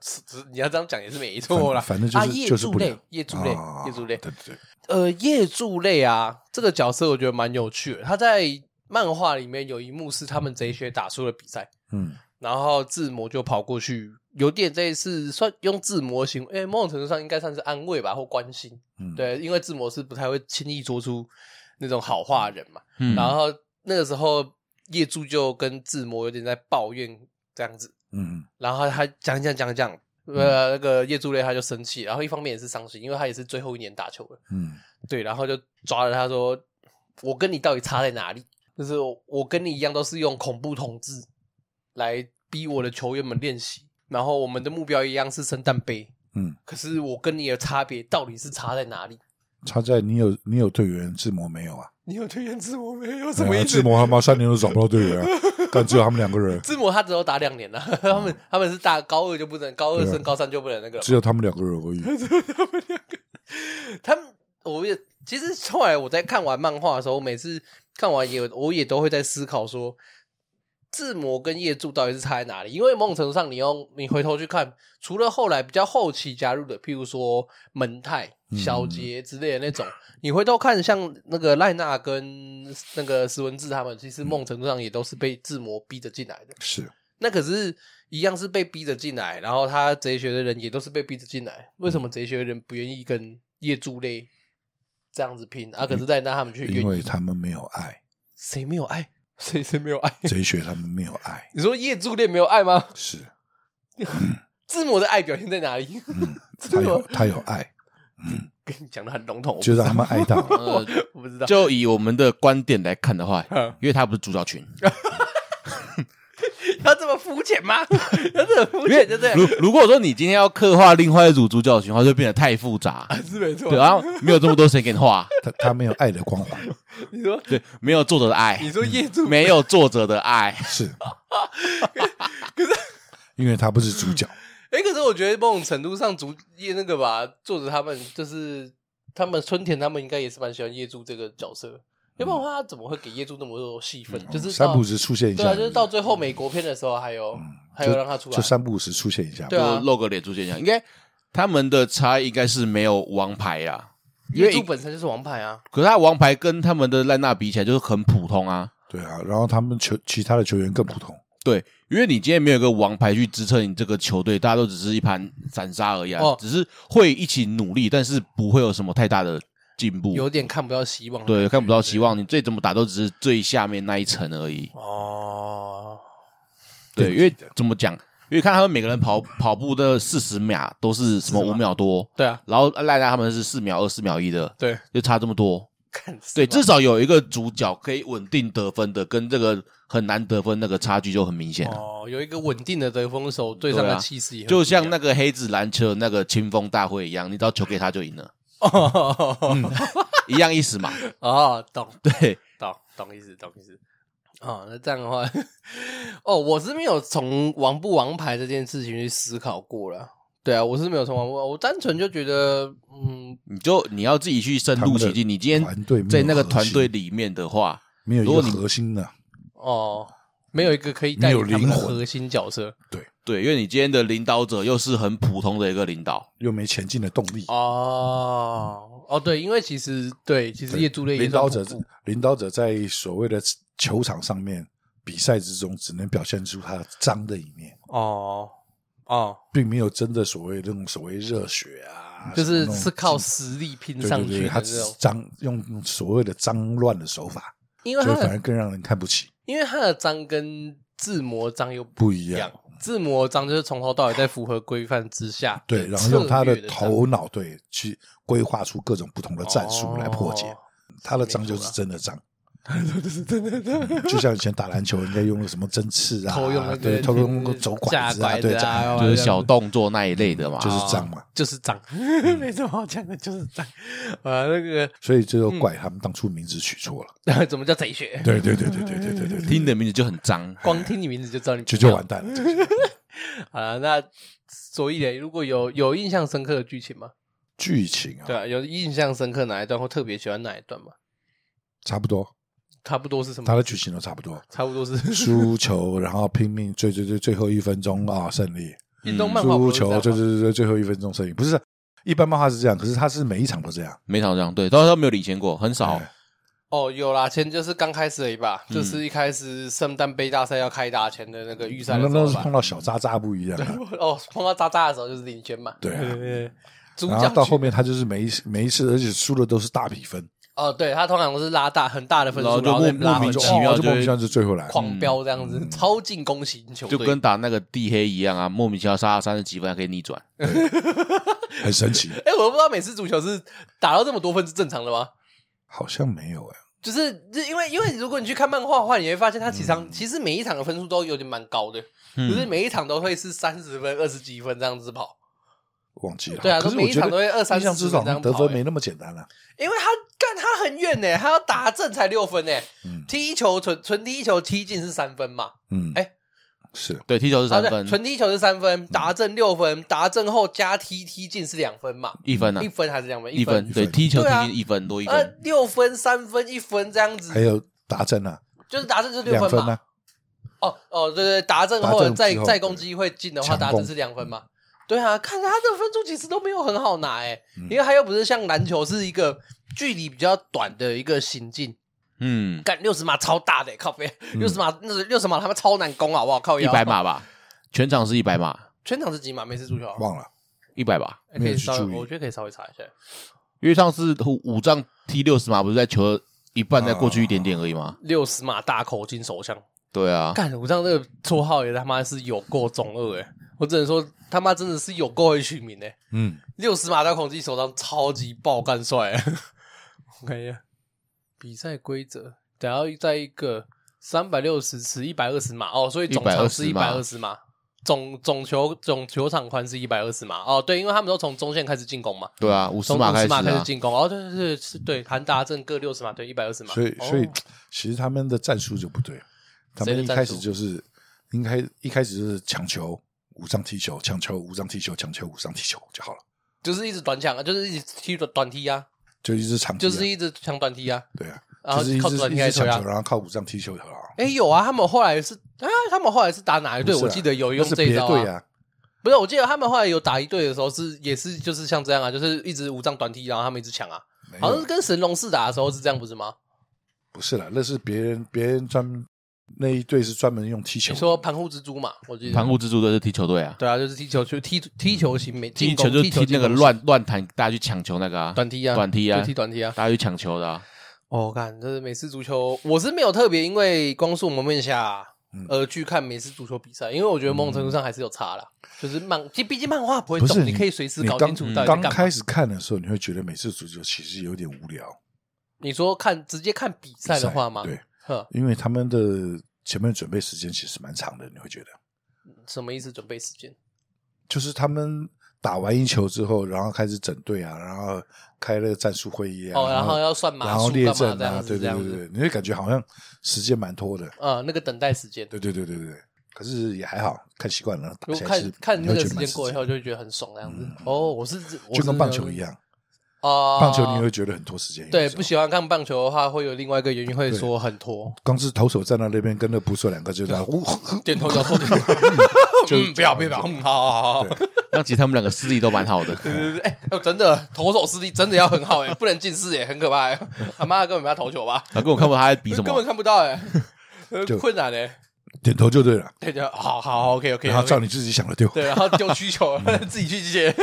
你要这样讲也是没错啦。反正就是叶就是不良，叶柱类，叶柱类。对对对。呃，叶柱类啊，这个角色我觉得蛮有趣的。他在漫画里面有一幕是他们贼学打输了比赛，嗯，然后志摩就跑过去，有点这一次算用志摩型，哎，某种程度上应该算是安慰吧，或关心。嗯，对，因为志摩是不太会轻易说出。那种好话人嘛，嗯、然后那个时候叶柱就跟志摩有点在抱怨这样子，嗯，然后他讲讲讲讲，呃，那个叶柱类他就生气，然后一方面也是伤心，因为他也是最后一年打球了，嗯，对，然后就抓着他说：“我跟你到底差在哪里？就是我跟你一样都是用恐怖统治来逼我的球员们练习，然后我们的目标一样是圣诞杯，嗯，可是我跟你的差别到底是差在哪里？”差在你有你有队员，志摩没有啊？你有队员，志摩没有？什么意思？志摩他妈三年都找不到队员啊！但只有他们两个人。志摩他只有打两年了，他们他们是打高二就不能，高二升高三就不能那个。只有他们两个人而已。他们两个，他们我也其实后来我在看完漫画的时候，每次看完也我也都会在思考说。志摩跟叶柱到底是差在哪里？因为某种程度上，你用你回头去看，除了后来比较后期加入的，譬如说门太、小杰之类的那种，嗯、你回头看，像那个赖纳跟那个石文志他们，其实某种程度上也都是被志摩逼着进来的。是，那可是，一样是被逼着进来，然后他哲学的人也都是被逼着进来。为什么哲学的人不愿意跟叶柱类这样子拼？啊，可是在那他们却愿意，因为他们没有爱。谁没有爱？谁谁没有爱？谁学他们没有爱。你说叶柱类没有爱吗？是。字母的爱表现在哪里？他有他有爱。嗯，跟你讲的很笼统，就让他们爱到。呃，我不知道。就以我们的观点来看的话，因为他不是主角群。要这么肤浅吗？要这么肤浅就对。如如果说你今天要刻画另外一组主角群的话，就变得太复杂。是没错。对，然后没有这么多时间给你画。他他没有爱的光环。你说对，没有作者的爱。你说业主没有作者的爱是。可是，因为他不是主角。哎，可是我觉得某种程度上，主业那个吧，作者他们就是他们春田他们应该也是蛮喜欢业主这个角色。要不然的话，他怎么会给业主那么多戏份？就是三不五时出现一下，对啊，就是到最后美国片的时候，还有还有让他出来，就三不五时出现一下，对啊，露个脸出现一下。应该他们的差应该是没有王牌啊，业主本身就是王牌啊。可是他王牌跟他们的赖纳比起来就是很普通啊。对啊，然后他们球其他的球员更普通。对，因为你今天没有一个王牌去支撑你这个球队，大家都只是一盘散沙而已，啊，只是会一起努力，但是不会有什么太大的。进步有点看不到希望，对，看不到希望。你最怎么打都只是最下面那一层而已。哦，对，因为怎么讲？因为看他们每个人跑跑步的四十秒都是什么五秒多，对啊。然后赖赖他们是四秒二、四秒一的，对，就差这么多。对，至少有一个主角可以稳定得分的，跟这个很难得分那个差距就很明显。哦，有一个稳定的得分手，对上的气势也就像那个黑子篮球那个清风大会一样，你只要球给他就赢了。哦、嗯，一样意思嘛？哦，懂，对，懂，懂意思，懂意思。哦，那这样的话，哦，我是没有从王不王牌这件事情去思考过了。对啊，我是没有从王不王，我单纯就觉得，嗯，你就你要自己去深入其境。你今天在那个团队里面的话，没有一个核心的，哦，没有一个可以带领他们的核心角色，对。对，因为你今天的领导者又是很普通的一个领导，又没前进的动力。哦哦，对，因为其实对，其实业主类领导者，领导者在所谓的球场上面比赛之中，只能表现出他脏的一面。哦哦，并没有真的所谓那种所谓热血啊，就是是靠实力拼上去的。对对对，他只是脏，用所谓的脏乱的手法，因为所以反而更让人看不起。因为他的脏跟。自魔脏又不一样，字母章就是从头到尾在符合规范之下，对，然后用他的头脑对去规划出各种不同的战术来破解。哦、他的章就是真的章。就像以前打篮球，人家用了什么针刺啊，偷用对，偷用走拐子啊，对，就是小动作那一类的嘛，就是脏嘛，就是脏，没什么好讲的，就是脏啊，那个，所以就怪他们当初名字取错了，怎么叫贼学？对对对对对对对对，听你的名字就很脏，光听你名字就知道你就就完蛋了。好了，那所以呢，如果有有印象深刻的剧情吗？剧情啊，对啊，有印象深刻哪一段或特别喜欢哪一段吗？差不多。差不多是什么？他的剧情都差不多，差不多是输球，然后拼命追追追，最后一分钟啊胜利。运动漫画输球，对对对，最后一分钟胜利。不是一般漫画是这样，可是他是每一场都这样，每场这样，对，都都没有领先过，很少。哦，有啦，前就是刚开始而已吧，就是一开始圣诞杯大赛要开打前的那个预赛，那那是碰到小渣渣不一样。哦，碰到渣渣的时候就是领先嘛。对对对，然后到后面他就是每一每一次，而且输的都是大比分。哦，对，他通常都是拉大很大的分数，然后就莫名其妙就莫名其妙就最后来狂飙这样子，超进攻型球队，就跟打那个地黑一样啊，莫名其妙杀了三十几分还可以逆转，很神奇。哎，我都不知道每次足球是打到这么多分是正常的吗？好像没有哎，就是因为因为如果你去看漫画的话，你会发现他其实其实每一场的分数都有点蛮高的，就是每一场都会是三十分、二十几分这样子跑。忘记了，对啊，可是每一场都会二三十分这样得分没那么简单了，因为他干他很远呢，他要打正才六分呢，踢球纯纯踢球踢进是三分嘛，嗯，哎，是。对，踢球是三分，纯踢球是三分，打正六分，打正后加踢踢进是两分嘛，一分啊，一分还是两分？一分，对，踢球踢进一分多一分，六分三分一分这样子，还有打正啊，就是打正是六分嘛，哦哦对对，打正后再再攻击会进的话，打正是两分嘛。对啊，看他这个分数其实都没有很好拿诶，嗯、因为他又不是像篮球是一个距离比较短的一个行进，嗯，干六十码超大的，靠北，六十码那六十码他们超难攻好不好？靠一百码吧，全场是一百码，全场是几码？每次足球？忘了。一百吧，可以稍微，我觉得可以稍微查一下，因为上次五丈踢六十码不是在球一半再过去一点点而已吗？六十码大口径手枪，对啊，干五丈这个绰号也他妈是有够中二诶。我只能说，他妈真的是有够会取名诶。嗯，六十码在孔机手上超级爆干帅。我看一下比赛规则，等下在一个三百六十尺一百二十码哦，所以总长是一百二十码，总总球总球场宽是一百二十码哦。对，因为他们都从中线开始进攻嘛。对啊，五十码开始开始进攻。哦，对对对，是对，韩达正各六十码，对，一百二十码。所以所以其实他们的战术就不对，他们一开始就是应该一开始就是抢球。五张踢球，抢球，五张踢球，抢球，五张踢球就好了。就是一直短抢啊，就是一直踢短短踢啊，就一直长，就是一直抢短踢啊。对啊，然后靠短踢来抢球，然后靠五张踢球就好了。哎，有啊，他们后来是啊，他们后来是打哪一队？我记得有用这一招啊。不是，我记得他们后来有打一队的时候是也是就是像这样啊，就是一直五张短踢，然后他们一直抢啊。好像是跟神龙四打的时候是这样，不是吗？不是啦，那是别人别人专。那一队是专门用踢球，你说盘户蜘蛛嘛？我记得盘户蜘蛛都是踢球队啊。对啊，就是踢球，就踢踢球型，没踢球就踢那个乱乱弹，大家去抢球那个啊，短踢啊，短踢啊，踢短踢啊，大家去抢球的啊。哦，看这是美式足球，我是没有特别因为光速蒙面侠而去看美式足球比赛，因为我觉得某种程度上还是有差啦。就是漫，毕竟漫画不会懂，你可以随时搞清楚。刚开始看的时候，你会觉得美式足球其实有点无聊。你说看直接看比赛的话吗？对，因为他们的。前面准备时间其实蛮长的，你会觉得什么意思？准备时间就是他们打完一球之后，然后开始整队啊，然后开了战术会议啊，哦，然后要算码，然后列阵啊，对对对对，你会感觉好像时间蛮拖的啊，那个等待时间，对对对对对，可是也还好看习惯了，打看看那个时间过以后就会觉得很爽，那样子。哦，我是就跟棒球一样。哦，棒球你会觉得很拖时间。对，不喜欢看棒球的话，会有另外一个原因，会说很拖。光是投手站在那边跟那捕手两个就在呜 点头摇头，就不要不要，好好好好。那其实他们两个视力都蛮好的。对对对，哎，真的投手视力真的要很好哎，不能近视哎，很可怕哎。他妈根本不要投球吧？他根本看不到他在比什么，根本看不到哎，困难哎。点头就对了，对的，好好，OK，OK，然后照你自己想的丢，对，然后丢需求，自己去接，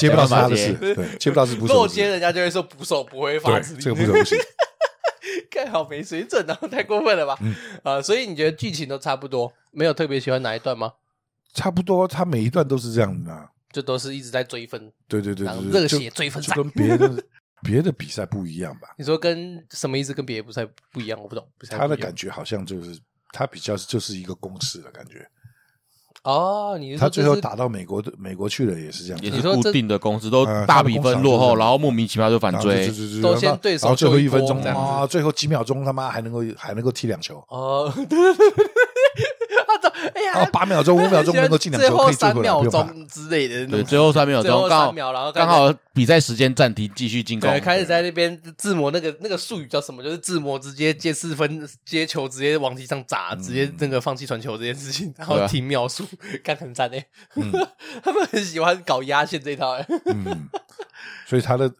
接不到是他的事，对，接不到是捕手，接人家就会说捕手不会发这个捕手不行，看好没水准啊，太过分了吧？啊，所以你觉得剧情都差不多，没有特别喜欢哪一段吗？差不多，他每一段都是这样的，就都是一直在追分。对对对，热血追分赛，就跟别的别的比赛不一样吧？你说跟什么意思？跟别的比赛不一样？我不懂。他的感觉好像就是他比较就是一个公式的感觉。哦，你他最后打到美国的美国去了，也是这样，也是固定的公司，都大比分落后，然后莫名其妙就反追，都先对手，然后最后一分钟啊，最后几秒钟他妈还能够还能够踢两球。哦，对对对对。哎呀，八秒钟、五秒钟 能够进两球，最后三秒钟之类的。对，最后三秒钟，刚好刚好比赛时间暂停，继续进攻。对，开始在那边自摸那个那个术语叫什么？就是自摸直接接四分接球，直接往地上砸，直接那个放弃传球这件事情，然后停秒数，看很赞诶。他们很喜欢搞压线这一套诶。嗯，所以他的。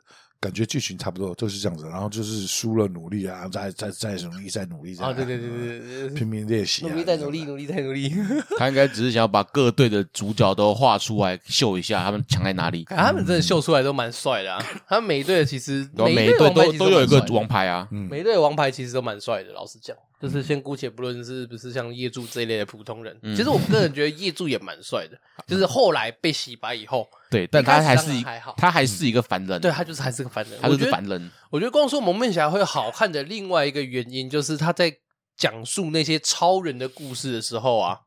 感觉剧情差不多都是这样子，然后就是输了努力啊，再再再努力，再努力，啊，对对对对对，拼命练习，努力再努力，努力再努力。他应该只是想要把各队的主角都画出来，秀一下他们强在哪里。他们真的秀出来都蛮帅的啊！他们每一队的其实每一队都都有一个王牌啊，每一队王牌其实都蛮帅的。老实讲，就是先姑且不论是不是像叶柱这一类的普通人，其实我个人觉得叶柱也蛮帅的，就是后来被洗白以后。对，但他还是一，他还是一个凡人。对，他就是还是个凡人，他就是凡人。我觉得光说蒙面侠会好看的另外一个原因，就是他在讲述那些超人的故事的时候啊，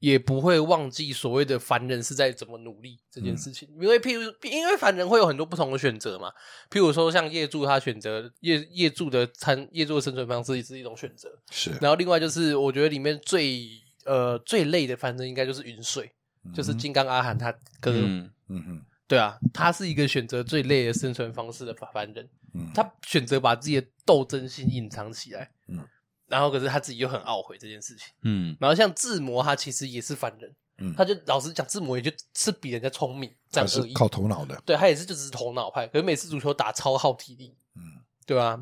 也不会忘记所谓的凡人是在怎么努力这件事情。因为譬如，因为凡人会有很多不同的选择嘛。譬如说，像叶柱他选择叶叶柱的参叶柱的生存方式也是一种选择。是。然后另外就是，我觉得里面最呃最累的反正应该就是云水，就是金刚阿含他哥。嗯哼，对啊，他是一个选择最累的生存方式的凡人。嗯，他选择把自己的斗争心隐藏起来。嗯，然后可是他自己又很懊悔这件事情。嗯，然后像智魔，他其实也是凡人。嗯，他就老实讲，智魔也就是比人家聪明，这样而已。靠头脑的。对，他也是就只是头脑派，可是每次足球打超耗体力。嗯，对啊。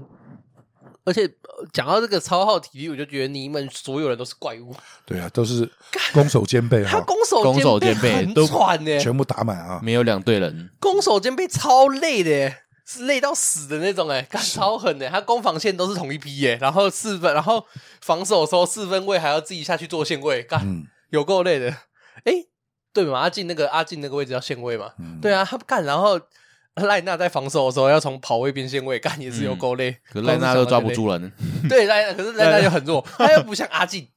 而且讲到这个超耗体力，我就觉得你们所有人都是怪物。对啊，都是攻守兼备。他攻守攻守兼备都喘呢，全部打满啊，没有两队人。攻守兼备超累的，是累到死的那种哎，干超狠的。他攻防线都是同一批耶，然后四分，然后防守的时候四分位还要自己下去做线位，干有够累的。哎，对嘛，阿进那个阿进那个位置叫线位嘛，对啊，他不干，然后。赖纳在防守的时候要从跑位变线位干也是有够累，可赖纳都抓不住人。对赖纳，可是赖纳又 很弱，他又不像阿进，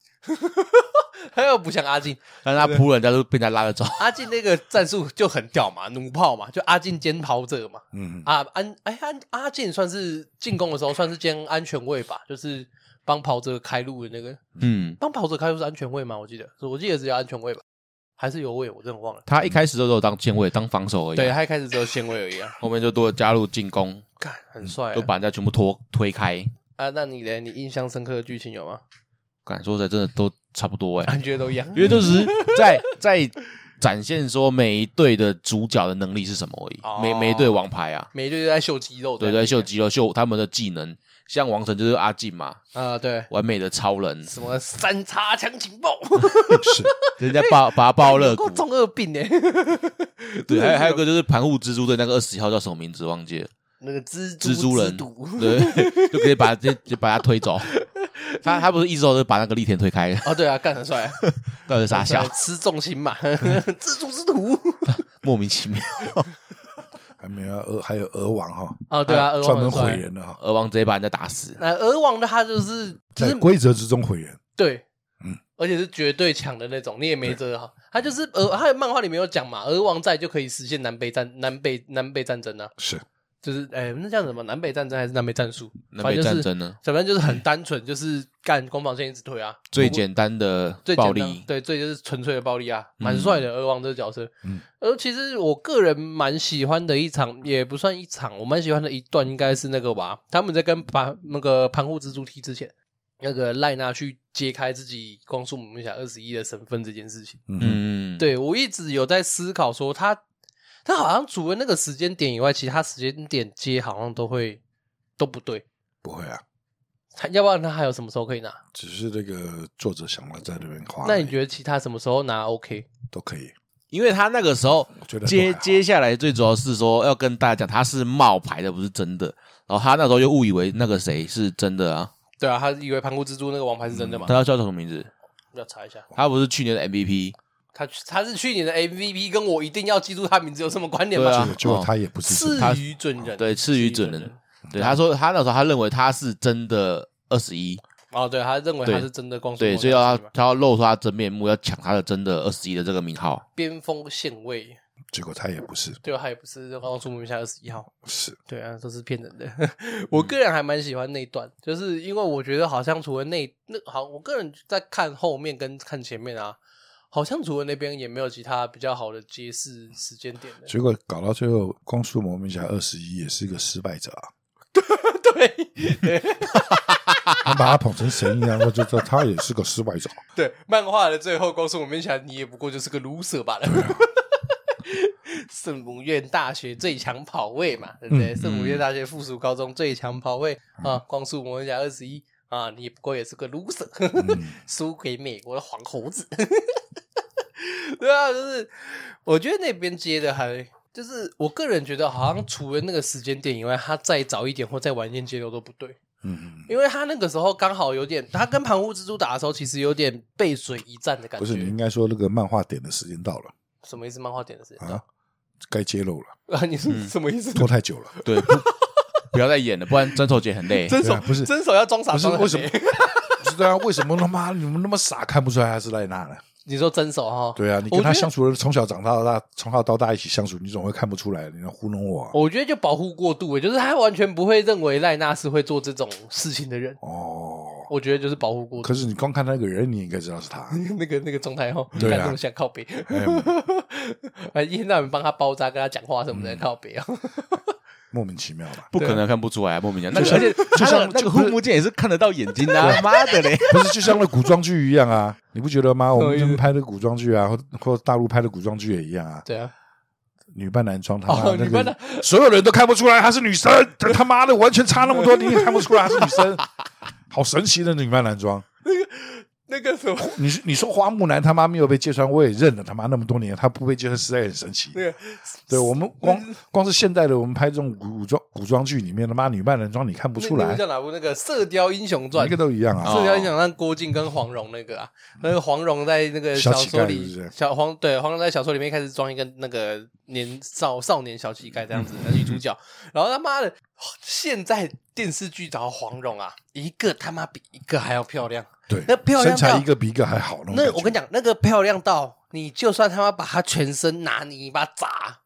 他又不像阿进，但是他扑人家都被他拉着走。阿进那个战术就很屌嘛，弩炮嘛，就阿进兼跑者嘛。嗯，啊安哎安阿进算是进攻的时候算是兼安全位吧，就是帮跑者开路的那个。嗯，帮跑者开路是安全位吗？我记得，我记得只有安全位吧。还是有位，我真的忘了。他一开始都有当前卫，当防守而已。对，他一开始只有前卫而已啊，后面就多加入进攻，看很帅，都把人家全部拖推开。啊，那你呢？你印象深刻的剧情有吗？敢说的真的都差不多哎，感觉都一样，因为就是在在展现说每一队的主角的能力是什么而已。每每一队王牌啊，每一队都在秀肌肉，对，在秀肌肉，秀他们的技能。像王城就是阿进嘛，啊对，完美的超人，什么三叉枪情报，是人家爆把他爆肋骨，中二病呢。对，还有还有个就是盘户蜘蛛队那个二十一号叫什么名字忘记了，那个蜘蜘蛛人，对，就可以把这就把他推走。他他不是一直都是把那个栗田推开。哦，对啊，干很帅，到底傻笑，吃重心嘛，蜘蛛之徒，莫名其妙。还没有鹅，还有鹅王哈哦，对啊，专门毁人的哈，鹅王直接把人家打死。那鹅王的他就是在规则之中毁人，对，嗯，而且是绝对强的那种，你也没辙哈。他就是鹅，他的漫画里面有讲嘛，鹅王在就可以实现南北战、南北南北战争啊，是。就是哎，那叫什么？南北战争还是南北战术？南北战争呢？反正就是很单纯，就是干攻防线一直推啊。最简单的暴力，对，最就是纯粹的暴力啊，蛮帅的。鹅王这个角色，嗯，而其实我个人蛮喜欢的一场，也不算一场，我蛮喜欢的一段，应该是那个吧。他们在跟盘那个盘户蜘蛛踢之前，那个赖纳去揭开自己光速蒙面侠二十一的身份这件事情。嗯，对我一直有在思考说他。他好像除了那个时间点以外，其他时间点接好像都会都不对，不会啊？他要不然他还有什么时候可以拿？只是这个作者想要在那边画。那你觉得其他什么时候拿 OK 都可以？因为他那个时候接接下来最主要是说要跟大家讲他是冒牌的，不是真的。然后他那时候又误以为那个谁是真的啊？对啊，他以为盘古蜘蛛那个王牌是真的嘛？他要叫什么名字？要查一下。他不是去年的 MVP。他他是去年的 MVP，跟我一定要记住他名字有什么关联吗？对啊，结果他也不是赐予准人，对，赐予准人。对，他说他那时候他认为他是真的二十一。哦，对，他认为他是真的光速，对，所以要他他要露出他真面目，要抢他的真的二十一的这个名号，边锋线位。结果他也不是，对，他也不是光速蒙面侠二十一号，是对啊，都是骗人的。我个人还蛮喜欢那一段，就是因为我觉得好像除了那那好，我个人在看后面跟看前面啊，好像除了那边也没有其他比较好的揭示时间点的。结果搞到最后，光速蒙面侠二十一也是一个失败者啊。对，他把他捧成神一样，我觉得他也是个失败者。对，漫画的最后，光速蒙面侠你也不过就是个 loser 罢了。圣母院大学最强跑位嘛，对不对？圣母院大学附属高中最强跑位啊，光速蒙面侠二十一啊，你不过也是个 loser，输给美国的黄猴子。对啊，就是我觉得那边接的还。就是我个人觉得，好像除了那个时间点以外，他再早一点或再晚一点接流都不对。嗯嗯，因为他那个时候刚好有点，他跟盘户蜘蛛打的时候，其实有点背水一战的感觉。不是，你应该说那个漫画点的时间到了。什么意思？漫画点的时间啊？该揭露了啊？你是什么意思？拖太久了。对，不要再演了，不然真手姐很累。真手不是真手要装傻，不是为什么？不是对啊？为什么他妈你们那么傻，看不出来他是赖娜呢？你说真手哈？对啊，你跟他相处了，从小长到大，从小到大一起相处，你总会看不出来，你要糊弄我。我觉得就保护过度，就是他完全不会认为赖娜是会做这种事情的人。哦，我觉得就是保护过度。可是你光看那个人，你应该知道是他。那个那个状态哈，对啊，那么像靠北，哎，一天到晚帮他包扎，跟他讲话什么的，靠北啊。莫名其妙吧？不可能看不出来，莫名其妙。而且就像那个护目镜也是看得到眼睛的，妈的嘞！不是就像那古装剧一样啊？你不觉得吗？我们这边拍的古装剧啊，或或大陆拍的古装剧也一样啊。对啊，女扮男装，他妈那个所有人都看不出来她是女生，他妈的完全差那么多，你也看不出来她是女生，好神奇的女扮男装。那个什么，你你说花木兰他妈没有被揭穿，我也认了。他妈那么多年，他不被揭穿实在很神奇。对，对我们光光是现代的，我们拍这种古装古装剧里面，他妈女扮男装你看不出来。那叫哪部？那个《射雕英雄传》，一个都一样啊。射雕英雄传，郭靖跟黄蓉那个啊，那个黄蓉在那个小说里，小黄对黄蓉在小说里面开始装一个那个年少少年小乞丐这样子的女主角，然后他妈的现在电视剧找黄蓉啊，一个他妈比一个还要漂亮。对，那漂亮身材一个比一个还好。那我跟你讲，那个漂亮到你就算他妈把他全身拿泥巴砸，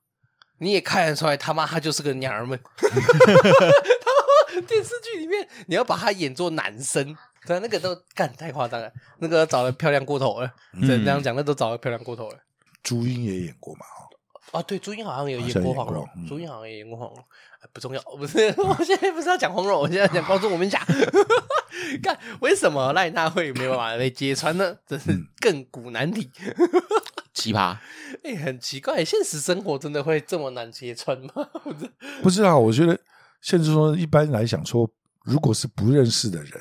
你也看得出来他妈他就是个娘们。他妈电视剧里面你要把他演作男生，对，那个都干太夸张了，那个找的漂亮过头了。这样讲，那都找的漂亮过头了。朱茵也演过嘛？啊，对，朱茵好像也有演过黄蓉，朱茵好像也演过黄蓉。不重要，不是，我现在不是要讲黄蓉，我现在讲 光速蒙面侠。看为什么赖娜会没有办法被揭穿呢？这是亘古难题，奇葩。哎，很奇怪，现实生活真的会这么难揭穿吗？不是啊，我觉得，现实中，一般来讲说，如果是不认识的人。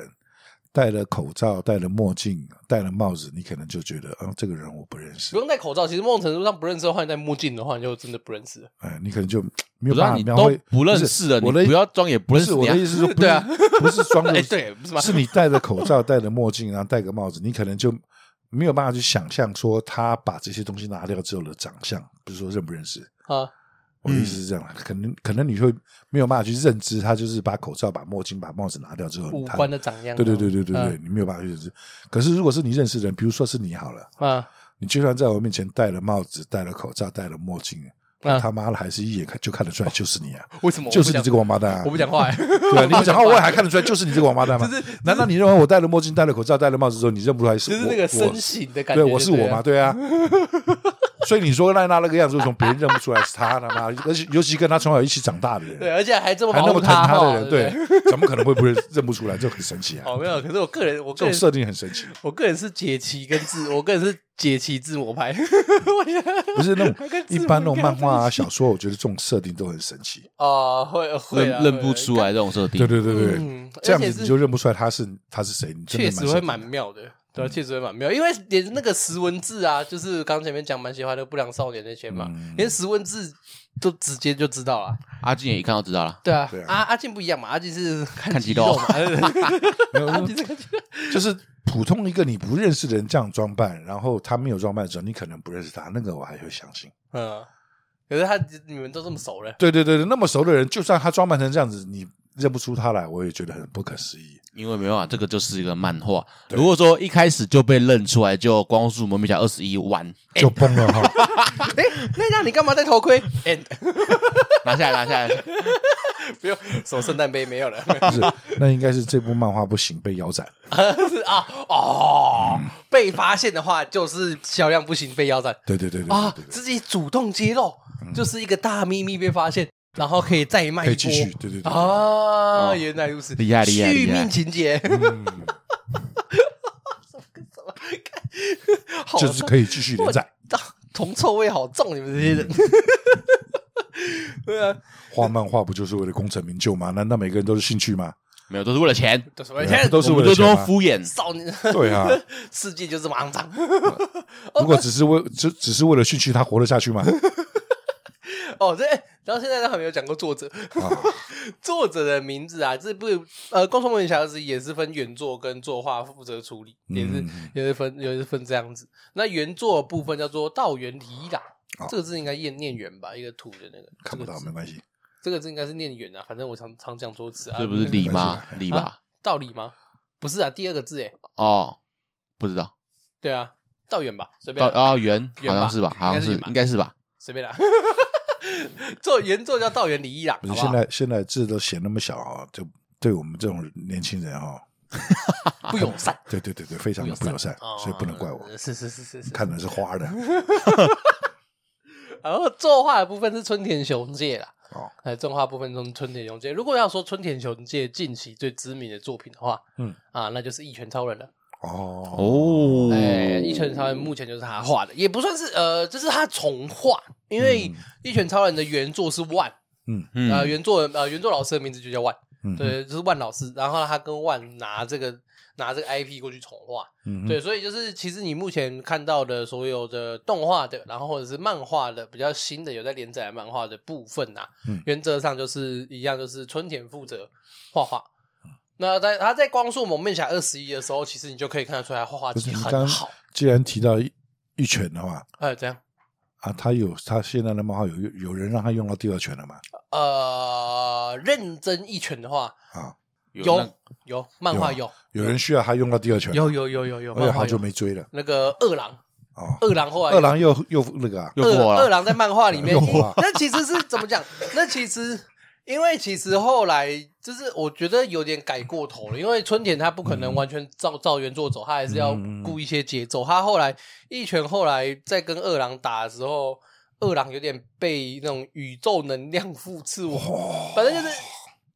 戴了口罩，戴了墨镜，戴了帽子，你可能就觉得，啊，这个人我不认识。不用戴口罩，其实某种程度上不认识的话，你戴墨镜的话，你就真的不认识。哎，你可能就没有办法描绘不认识的。我的不要装也不认识。我的意思是说，对啊，不是装的。哎，对，是？是你戴着口罩，戴着墨镜，然后戴个帽子，你可能就没有办法去想象说他把这些东西拿掉之后的长相，不是说认不认识啊。我的意思是这样，可能可能你会没有办法去认知，他就是把口罩、把墨镜、把帽子拿掉之后，五官的长相。对对对对对对，你没有办法去认知。可是如果是你认识的人，比如说是你好了，啊，你就算在我面前戴了帽子、戴了口罩、戴了墨镜，他妈的还是一眼看就看得出来就是你啊！为什么？就是你这个王八蛋！啊我不讲话，对，你不讲话，我也还看得出来就是你这个王八蛋吗？难道你认为我戴了墨镜、戴了口罩、戴了帽子之后，你认不出来是？就是那个身形的感觉。对，我是我吗？对啊。所以你说赖娜那个样子，为什么别人认不出来是他他妈？而且尤其跟他从小一起长大的人，对，而且还这么还那么疼他的人，对，怎么可能会不认认不出来？这很神奇啊！哦，没有，可是我个人，我这种设定很神奇。我个人是解奇跟自，我个人是解奇自我派，不是那种一般那种漫画啊、小说，我觉得这种设定都很神奇 啊，会会认不出来这种设定，对对对对，这样子你就认不出来他是他是谁，确实会蛮妙的。对，确实会蛮妙，因为连那个石文字啊，就是刚前面讲蛮喜欢的不良少年那些嘛，连石文字都直接就知道了。阿进也一看就知道了。对啊，对啊阿阿进不一样嘛，阿进是看看肌肉肌肉嘛，没有 阿进是看肌肉。就是普通一个你不认识的人这样装扮，然后他没有装扮的时候，你可能不认识他，那个我还会相信。嗯，可是他你们都这么熟了，对对对对，那么熟的人，就算他装扮成这样子，你认不出他来，我也觉得很不可思议。因为没办法，这个就是一个漫画。如果说一开始就被认出来，就光速蒙面侠二十一完 就崩了哈。哎，那让你干嘛戴头盔？And 拿下来，拿下来，不用守圣诞杯没有了，不是，那应该是这部漫画不行，被腰斩。是啊哦，被发现的话就是销量不行，被腰斩对对对对啊自己主动揭露，就是一个大秘密被发现，然后可以再卖一可以继续。波。对对对，啊，原来如此，厉害厉害厉害续命情节，嗯，好就是可以继续连载。哇铜臭味好重，你们这些人。对啊，画漫画不就是为了功成名就吗？难道每个人都是兴趣吗？没有，都是为了钱，都是为对啊了都是我们就这么为了？敷衍。少年，对啊，世界就这么肮脏。如果只是为只只是为了兴趣，他活得下去吗？哦，这然后现在都还没有讲过作者，啊，作者的名字啊，这部呃《光速蒙面侠》是也是分原作跟作画负责处理，也是嗯也是分也是分这样子。那原作的部分叫做道元理一郎，哦这个字应该念念元吧？一个土的那个看不到没关系。这个字应该是念远啊，反正我常常讲错词啊。这不是理吗？理吧啊？道理吗？不是啊，第二个字哎。哦，不知道。对啊，道元吧，随便道啊，圆圆吧好像是吧？好像是应该是圆吧，应该是吧？随便啦。做原作叫道元理一郎，不是现？在现在字都写那么小啊，就对我们这种年轻人啊，不友善，对对对对，非常的不友善，哦所以不能怪我。是是是是是。看的是花的然后作画的部分是春田雄介啦，哦，哎，动画部分中春田雄介。如果要说春田雄介近期最知名的作品的话，嗯啊，那就是《一拳超人》了。哦。哦，哎，《一拳超人》目前就是他画的，也不算是呃，这是他重画，因为《一拳超人》的原作是万，嗯。嗯。呃，原作呃原作老师的名字就叫万，嗯，对，就是万老师。然后他跟万拿这个拿这个 IP 过去重画，嗯，对，所以就是其实你目前看到的所有的动画的，然后或者是漫画的比较新的有在连载漫画的部分啊，嗯。原则上就是一样，就是春田负责画画。那在他在光速蒙面侠二十一的时候，其实你就可以看得出来画画技不是你刚很好。既然提到一一拳的话哎，这样，啊，他有他现在的漫画有有人让他用到第二拳了吗？呃，认真一拳的话，啊，有有。漫画有有。人需要他用到第二拳，有有有有有，而且好久漫画有没追了。那个二郎，哦。二郎后来。二郎又又那个啊，二又过了。二郎在漫画里面。那其实是怎么讲？那其实因为其实后来就是我觉得有点改过头了，因为春田他不可能完全照照原作走，他还是要顾一些节奏。他后来一拳后来在跟二郎打的时候，二郎有点被那种宇宙能量 ful 斥我，反正就是。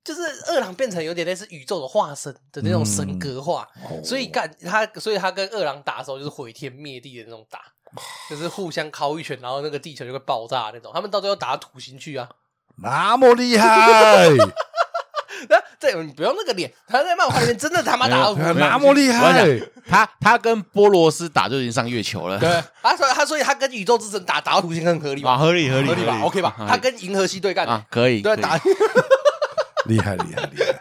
就是二郎变成有点类似宇宙的化身的那种神格化，哦所以干他，所以他跟二郎打的时候就是毁天灭地的那种打，就是互相敲一拳，然后那个地球就会爆炸那种。他们到最后打到土星去啊！那么厉害，那这你不用那个脸，他在漫画里面真的他妈打。那么厉害，他他跟波罗斯打就已经上月球了，对，他所以他所以他跟宇宙之神打打到土星很合理啊，吧？合理合理合理吧？OK 吧？他跟银河系对干，啊可以，对打厉害厉害厉害，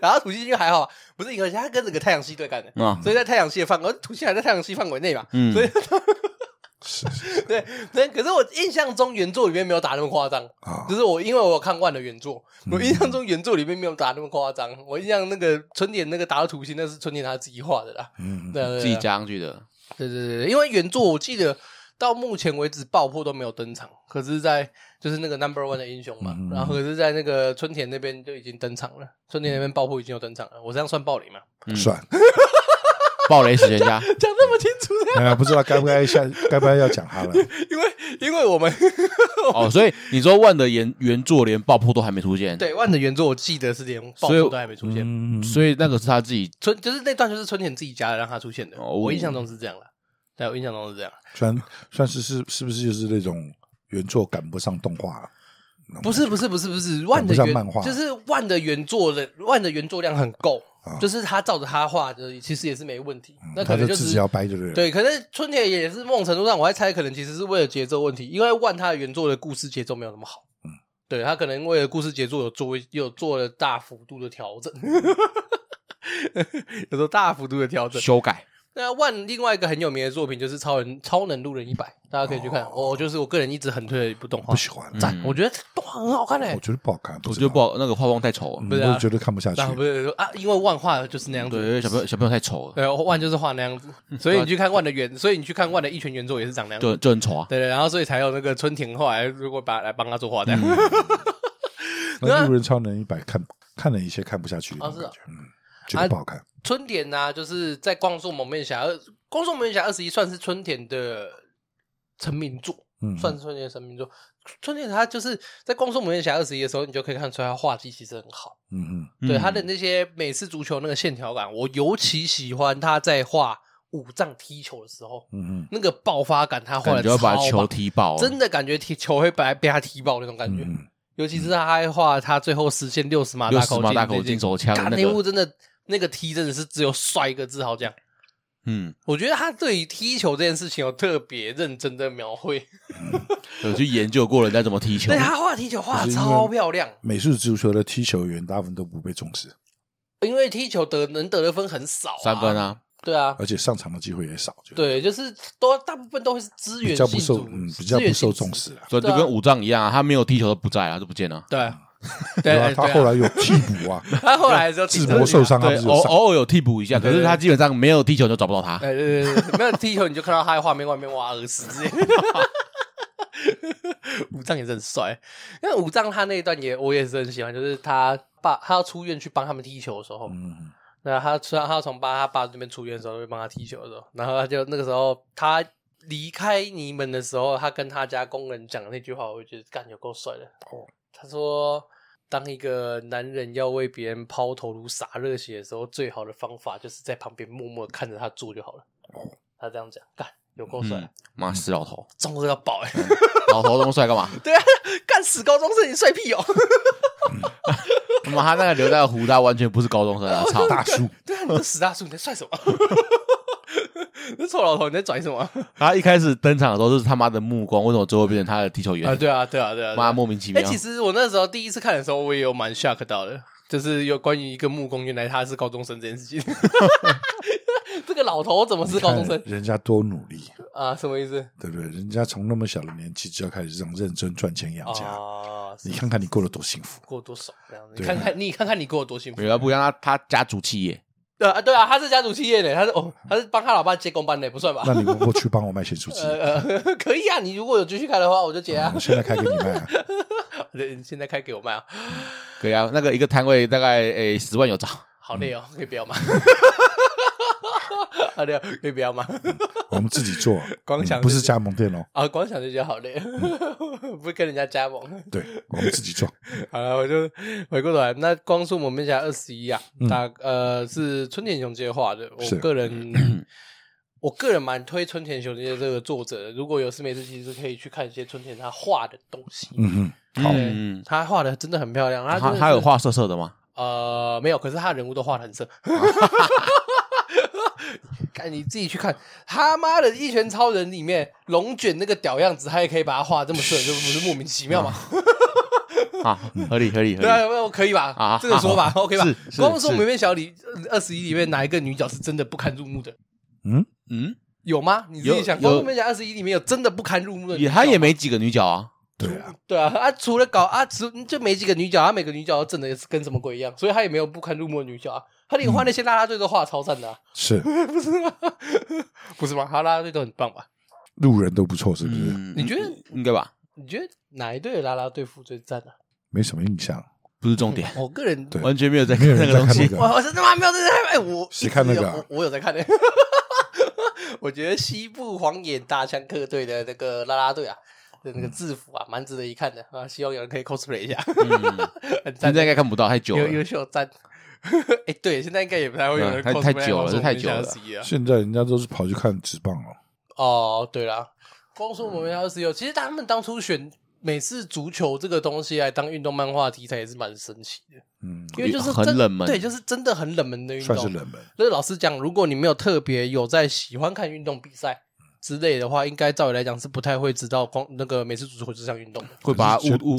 然后 土星就还好，不是银河系，他跟整个太阳系对干的，啊，所以在太阳系的范围，土星还在太阳系范围内嘛，嗯。所以是是是对对。可是我印象中原作里面没有打那么夸张。啊就，是我，因为我有看万的原作，嗯我印象中原作里面没有打那么夸张。我印象那个春田那个打到土星，那是春田他自己画的啦。嗯，对对对自己加上去的，对对对对，因为原作我记得到目前为止爆破都没有登场，可是，在就是那个 Number One 的英雄嘛，嗯然后可是，在那个春田那边就已经登场了。春田那边爆破已经有登场了，我这样算暴雷吗？嗯算，暴雷史学家，讲那么清楚的，哎呀，不知道该不该下该不该要讲他了，因为因为我们哦，所以你说万的原原作连爆破都还没出现，，对万的原作我记得是连爆破都还没出现，嗯，所以那个是他自己春就是那段就是春田自己加的让他出现的，哦。我印象中是这样的，对，我印象中是这样。算算是是是不是就是那种原作赶不上动画了？不是不是不是不是，万的原不像漫画就是万的原作的万的原作量很够，就是他照着他画的，其实也是没问题。那可能就是自己要掰，对不对？可是春田也是某种程度上，我还猜可能其实是为了节奏问题，因为万他的原作的故事节奏没有那么好。嗯，对他可能为了故事节奏有做有做了大幅度的调整，有做大幅度的调整修改。那万另外一个很有名的作品就是超人超能路人一百，大家可以去看。哦，就是我个人一直很推的一部动画，不喜欢赞，我觉得动画很好看嘞。我觉得不好看，我觉得不好，那个画风太丑了，不是我觉得看不下去。不是啊，因为万画就是那样子，对，小朋友小朋友太丑了。对，万就是画那样子，所以你去看万的原，所以你去看万的一拳原作也是长那样，就就很丑啊。对对，然后所以才有那个春田后来如果把来帮他做画这样。那路人超能一百看看了一些看不下去的感觉，嗯，觉得不好看。春田呢，就是在光速蒙面侠。光速蒙面侠二十一算是春田的成名作，嗯，算是春田的成名作。春田他就是在光速蒙面侠二十一的时候，你就可以看出来他画技其实很好，嗯嗯，对他的那些美式足球那个线条感，我尤其喜欢他在画五藏踢球的时候，嗯嗯，那个爆发感他画的超棒，把球踢爆，真的感觉踢球会被被他踢爆那种感觉。尤其是他还画他最后实现六十码大口径大口径手枪那幕，真的那个踢真的是只有帅一个字好讲。嗯，我觉得他对于踢球这件事情有特别认真的描绘，有去研究过人家怎么踢球。对，他画踢球画的超漂亮。美式足球的踢球员大部分都不被重视，因为踢球得能得的分很少，三分啊，对啊，而且上场的机会也少。对，就是都大部分都会是资源比较不受，嗯，比较不受重视。所以就跟武藏一样啊，他没有踢球都不在啊，就不见了。对。对啊，他后来有替补啊，他后来就智博受伤，对，偶偶尔有替补一下，可是他基本上没有踢球就找不到他。对对对，没有踢球你就看到他在画面外面挖耳屎。武藏也是很帅，因为武藏他那一段也我也是很喜欢，就是他爸他要出院去帮他们踢球的时候，嗯，那他虽然他要从爸他爸那边出院的时候去帮他踢球的时候，然后他就那个时候他离开你们的时候，他跟他家工人讲的那句话，我觉得干有够帅的。哦。他说：“当一个男人要为别人抛头颅洒热血的时候，最好的方法就是在旁边默默看着他做就好了。”他这样讲，干有够帅！妈死老头，中二要爆哎！老头这么帅干嘛？对啊，干死高中生你帅屁哦！妈，他那个留在胡，他完全不是高中生啊！操大叔，对啊，你是死大叔，你在帅什么？那臭老头你在拽什么？他一开始登场的时候就是他妈的目光，为什么最后变成他的踢球员啊？对啊，对啊，对啊！妈莫名其妙。哎，其实我那时候第一次看的时候，我也有蛮 shock 到的，就是有关于一个木工，原来他是高中生这件事情。这个老头怎么是高中生？人家多努力啊！什么意思？对不对？人家从那么小的年纪就要开始这样认真赚钱养家啊！你看看你过得多幸福，过得多少这样子。你看看你看看你过得多幸福。不要不像他，他家族企业。对啊，对啊，他是家族企业的，他是哦，他是帮他老爸接工班的，不算吧？那你过去帮我卖些主机？呃，可以啊，你如果有继续开的话，我就接啊。我现在开给你卖啊？对，现在开给我卖啊？可以啊，那个一个摊位大概诶十万有找。好累哦，可以不要吗？好累，可以不要吗？我们自己做，光想不是加盟店哦。啊，光想就觉得好累，不跟人家加盟。对，我们自己做。好了，我就回过头来。那光速蒙面侠二十一啊，大呃是春田雄介画的。我个人，我个人蛮推春田雄介这个作者的。如果有事没事，其实可以去看一些春田他画的东西。嗯嗯，好，嗯，他画的真的很漂亮。他他有画色色的吗？呃，没有，可是他人物都画的很色。看你自己去看，他妈的一拳超人里面龙卷那个屌样子，他也可以把它画这么顺，这不是莫名其妙吗？啊，合理合理，对啊，可以吧？啊，这个说法 OK 吧？光速蒙面小李二十一里面哪一个女角是真的不堪入目的？嗯嗯，有吗？你自己想，光速蒙面小二十一里面有真的不堪入目的？也他也没几个女角啊。对啊，对啊，啊，除了搞啊，除就没几个女角，啊，每个女角都整的跟什么鬼一样，所以他也没有不堪入目的女角啊。他连画那些啦啦队都画超赞的，是 不是吗？不是吗？他啦啦队都很棒吧？路人都不错，是不是？你觉得应该吧？你觉得哪一队的啦啦队服最赞呢？没什么印象，不是重点。我个人完全没有在看那个东西，我真的吗？没有在看。哎，我谁看那个？我有在看的。我觉得西部荒野大枪客队的那个啦啦队啊。的那个制服啊，蛮值得一看的啊！希望有人可以 cosplay 一下。现在应该看不到，太久了。优秀赞。哎，对，现在应该也不太会有人。太久了，这太久了。现在人家都是跑去看职棒了。哦，对啦，光速蒙面侠26，其实他们当初选美式足球这个东西来当运动漫画题材也是蛮神奇的。嗯，因为就是很冷门，对，就是真的很冷门的运动，算是冷门。所以老实讲，如果你没有特别有在喜欢看运动比赛之类的话，应该照理来讲是不太会知道光那个美式足球这项运动的，会把它误误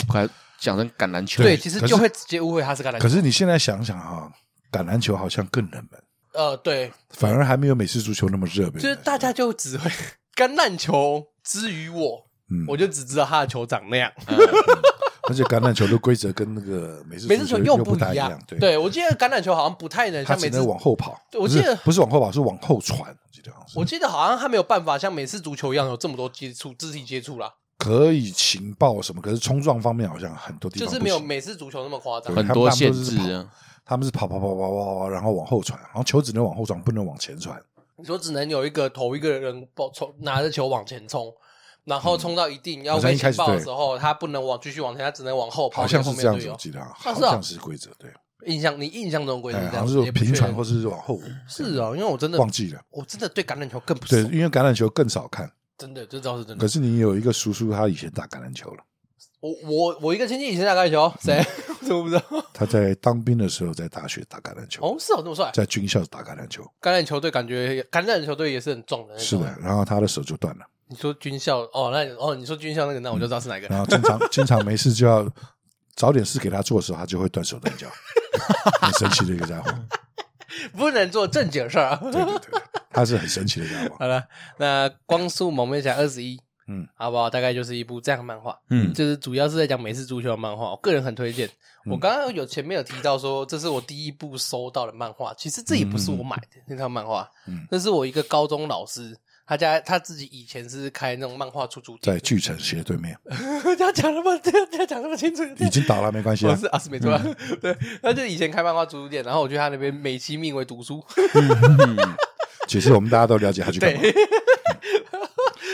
讲成橄榄球。对，其实就会直接误会他是橄榄球。可是你现在想想哈，橄榄球好像更冷门。呃，对，反而还没有美式足球那么热门。就是大家就只会橄榄球之于我，嗯，我就只知道他的球长那样。而且橄榄球的规则跟那个美式美式球又不一样。对，对我记得橄榄球好像不太能像美式，它只能往后跑。我记得不是往后跑，是往后传。我记得好像是。我记得好像他没有办法像美式足球一样有这么多接触、肢体接触啦。可以情报什么？可是冲撞方面好像很多地方就是没有美式足球那么夸张，很多限制啊。他们是跑跑跑跑跑跑，然后往后传，然后球只能往后传，不能往前传。你说只能有一个头一个人抱冲，拿着球往前冲，然后冲到一定要被击爆的时候，他不能往继续往前，他只能往后跑。好像是这样子，我记得好像是规则。对，印象你印象中规则这样，好像是平传或是往后。是啊，因为我真的忘记了，我真的对橄榄球更不对，因为橄榄球更少看。真的，这倒是真的。可是你有一个叔叔，他以前打橄榄球了。我我我一个亲戚以前打橄榄球，谁？我不知道。他在当兵的时候在大学打橄榄球。哦，是哦，这么帅。在军校打橄榄球。橄榄球队感觉橄榄球队也是很壮的。是的，然后他的手就断了。你说军校哦，那哦，你说军校那个，那我就知道是哪个。然后经常 经常没事就要找点事给他做的时候，他就会断手断脚，很神奇的一个家伙。不能做正经事儿啊。对对对，他是很神奇的家伙。好了，那光速蒙面侠二十一。嗯，好不好？大概就是一部这样的漫画，嗯，就是主要是在讲美式足球的漫画。我个人很推荐。嗯、我刚刚有前面有提到说，这是我第一部收到的漫画。其实这也不是我买的、嗯、那套漫画，嗯，那是我一个高中老师，他家他自己以前是开那种漫画出租店，在巨城斜对面。他讲那么，他讲那么清楚，已经倒了，没关系啊。是啊，是没错、啊。嗯、对，他就以前开漫画出租店，然后我去他那边美其名为读书。其实我们大家都了解他去干嘛。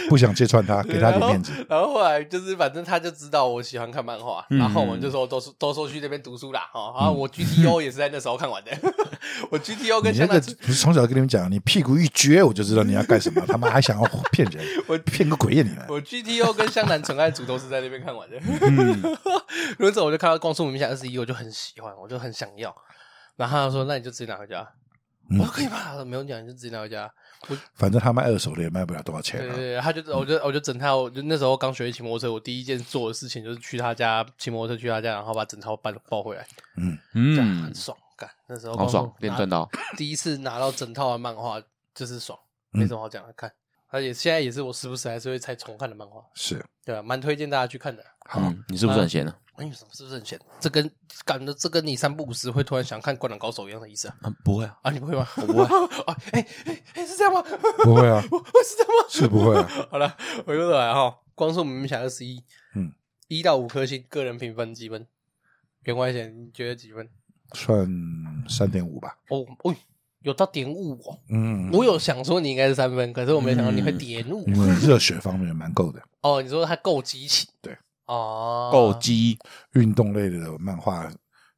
不想揭穿他，给他点面子。然后后来就是，反正他就知道我喜欢看漫画，然后我们就说都是都说去那边读书啦。哦，然后我 GTO 也是在那时候看完的。我 GTO 跟那个不是从小跟你们讲，你屁股一撅，我就知道你要干什么。他妈还想要骗人，我骗个鬼呀你们！我 GTO 跟湘南纯爱组都是在那边看完的。嗯，那时候我就看到《光速蒙面侠二十一》，我就很喜欢，我就很想要。然后他说：“那你就直接拿回家。”我说：“可以吧？”他说：“没有讲，你就直接拿回家。”我反正他卖二手的也卖不了多少钱。对对，他就我就我就整套，我就那时候刚学会骑摩托车，我第一件做的事情就是去他家骑摩托车，去他家，然后把整套搬抱回来。嗯嗯，很爽，干那时候好爽，连赚到。第一次拿到整套的漫画就是爽，没什么好讲的。看，而且现在也是我时不时还是会拆重看的漫画。是，对啊，蛮推荐大家去看的。好，你是不是很闲呢？哎，什么是不是很闲？这跟感觉这跟你三不五时会突然想看《灌篮高手》一样的意思啊？不会啊，啊，你不会吗？我不会 啊，哎哎哎，是这样吗？不会啊，是这样吗？是不会啊。好了，回过头来哈，光速明明侠二十一，嗯，一到五颗星，个人评分几分？员外贤，你觉得几分？算三点五吧。哦哦，有到点五哦。嗯，我有想说你应该是三分，可是我没想到你会点五。热血方面蛮够的。哦，你说他够激情，对。哦，够鸡运动类的漫画，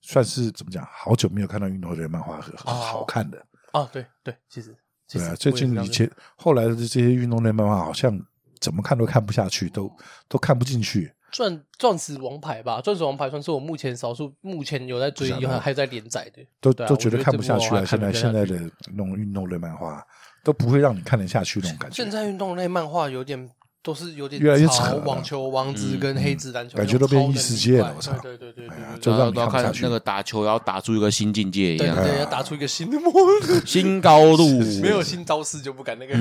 算是怎么讲？好久没有看到运动类的漫画很好看的。哦，对对，其实对啊，最近以前后来的这些运动类漫画，好像怎么看都看不下去，都都看不进去。钻钻石王牌吧，钻石王牌算是我目前少数目前有在追，还还在连载的，都都觉得看不下去了。现在现在的那种运动类漫画都不会让你看得下去那种感觉。现在运动类漫画有点。都是有点越来越扯，网球王子跟黑子篮球感觉都变异世界了，我操！对对对对，就让都要看那个打球要打出一个新境界一样，对，要打出一个新的模式、新高度，没有新招式就不敢那个。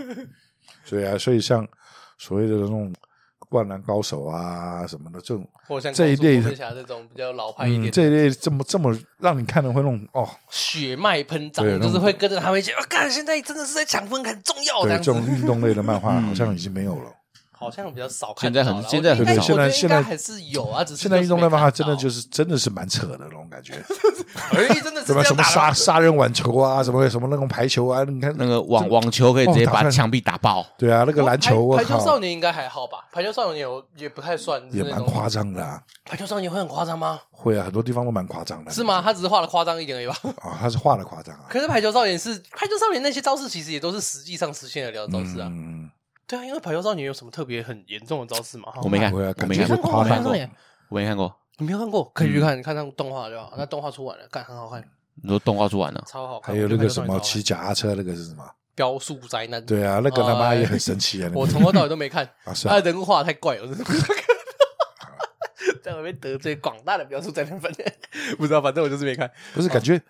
所以啊，所以像所谓的那种。灌篮高手啊什么的这种，或像这一类的这种比较老派一点，这一类这么这么让你看的会那种哦，血脉喷张，就是会跟着他们一起。啊，看现在真的是在抢分很重要。对，这种运动类的漫画好像已经没有了。好像比较少看，现在很现在很少，现在现在还是有啊，只是现在运动类漫画真的就是真的是蛮扯的那种感觉，哎，真的是什么什么杀杀人网球啊，什么什么那种排球啊，你看那个网网球可以直接把墙壁打爆，对啊，那个篮球，排球少年应该还好吧？排球少年有也不太算，也蛮夸张的。排球少年会很夸张吗？会啊，很多地方都蛮夸张的。是吗？他只是画的夸张一点而已吧？啊，他是画的夸张啊。可是排球少年是排球少年那些招式，其实也都是实际上实现的了招式啊。对啊，因为排球少年有什么特别很严重的招式吗？我没看，我我没看过，我没看过，我没看过。你没有看过？可以去看，看那动画就好。那动画出完了，看很好看。你说动画出完了，超好看。还有那个什么骑脚踏车，那个是什么？雕塑灾难。对啊，那个他妈也很神奇啊！我从头到尾都没看，他的人物画的太怪了，在外面得罪广大的雕塑灾难粉。不知道，反正我就是没看。不是感觉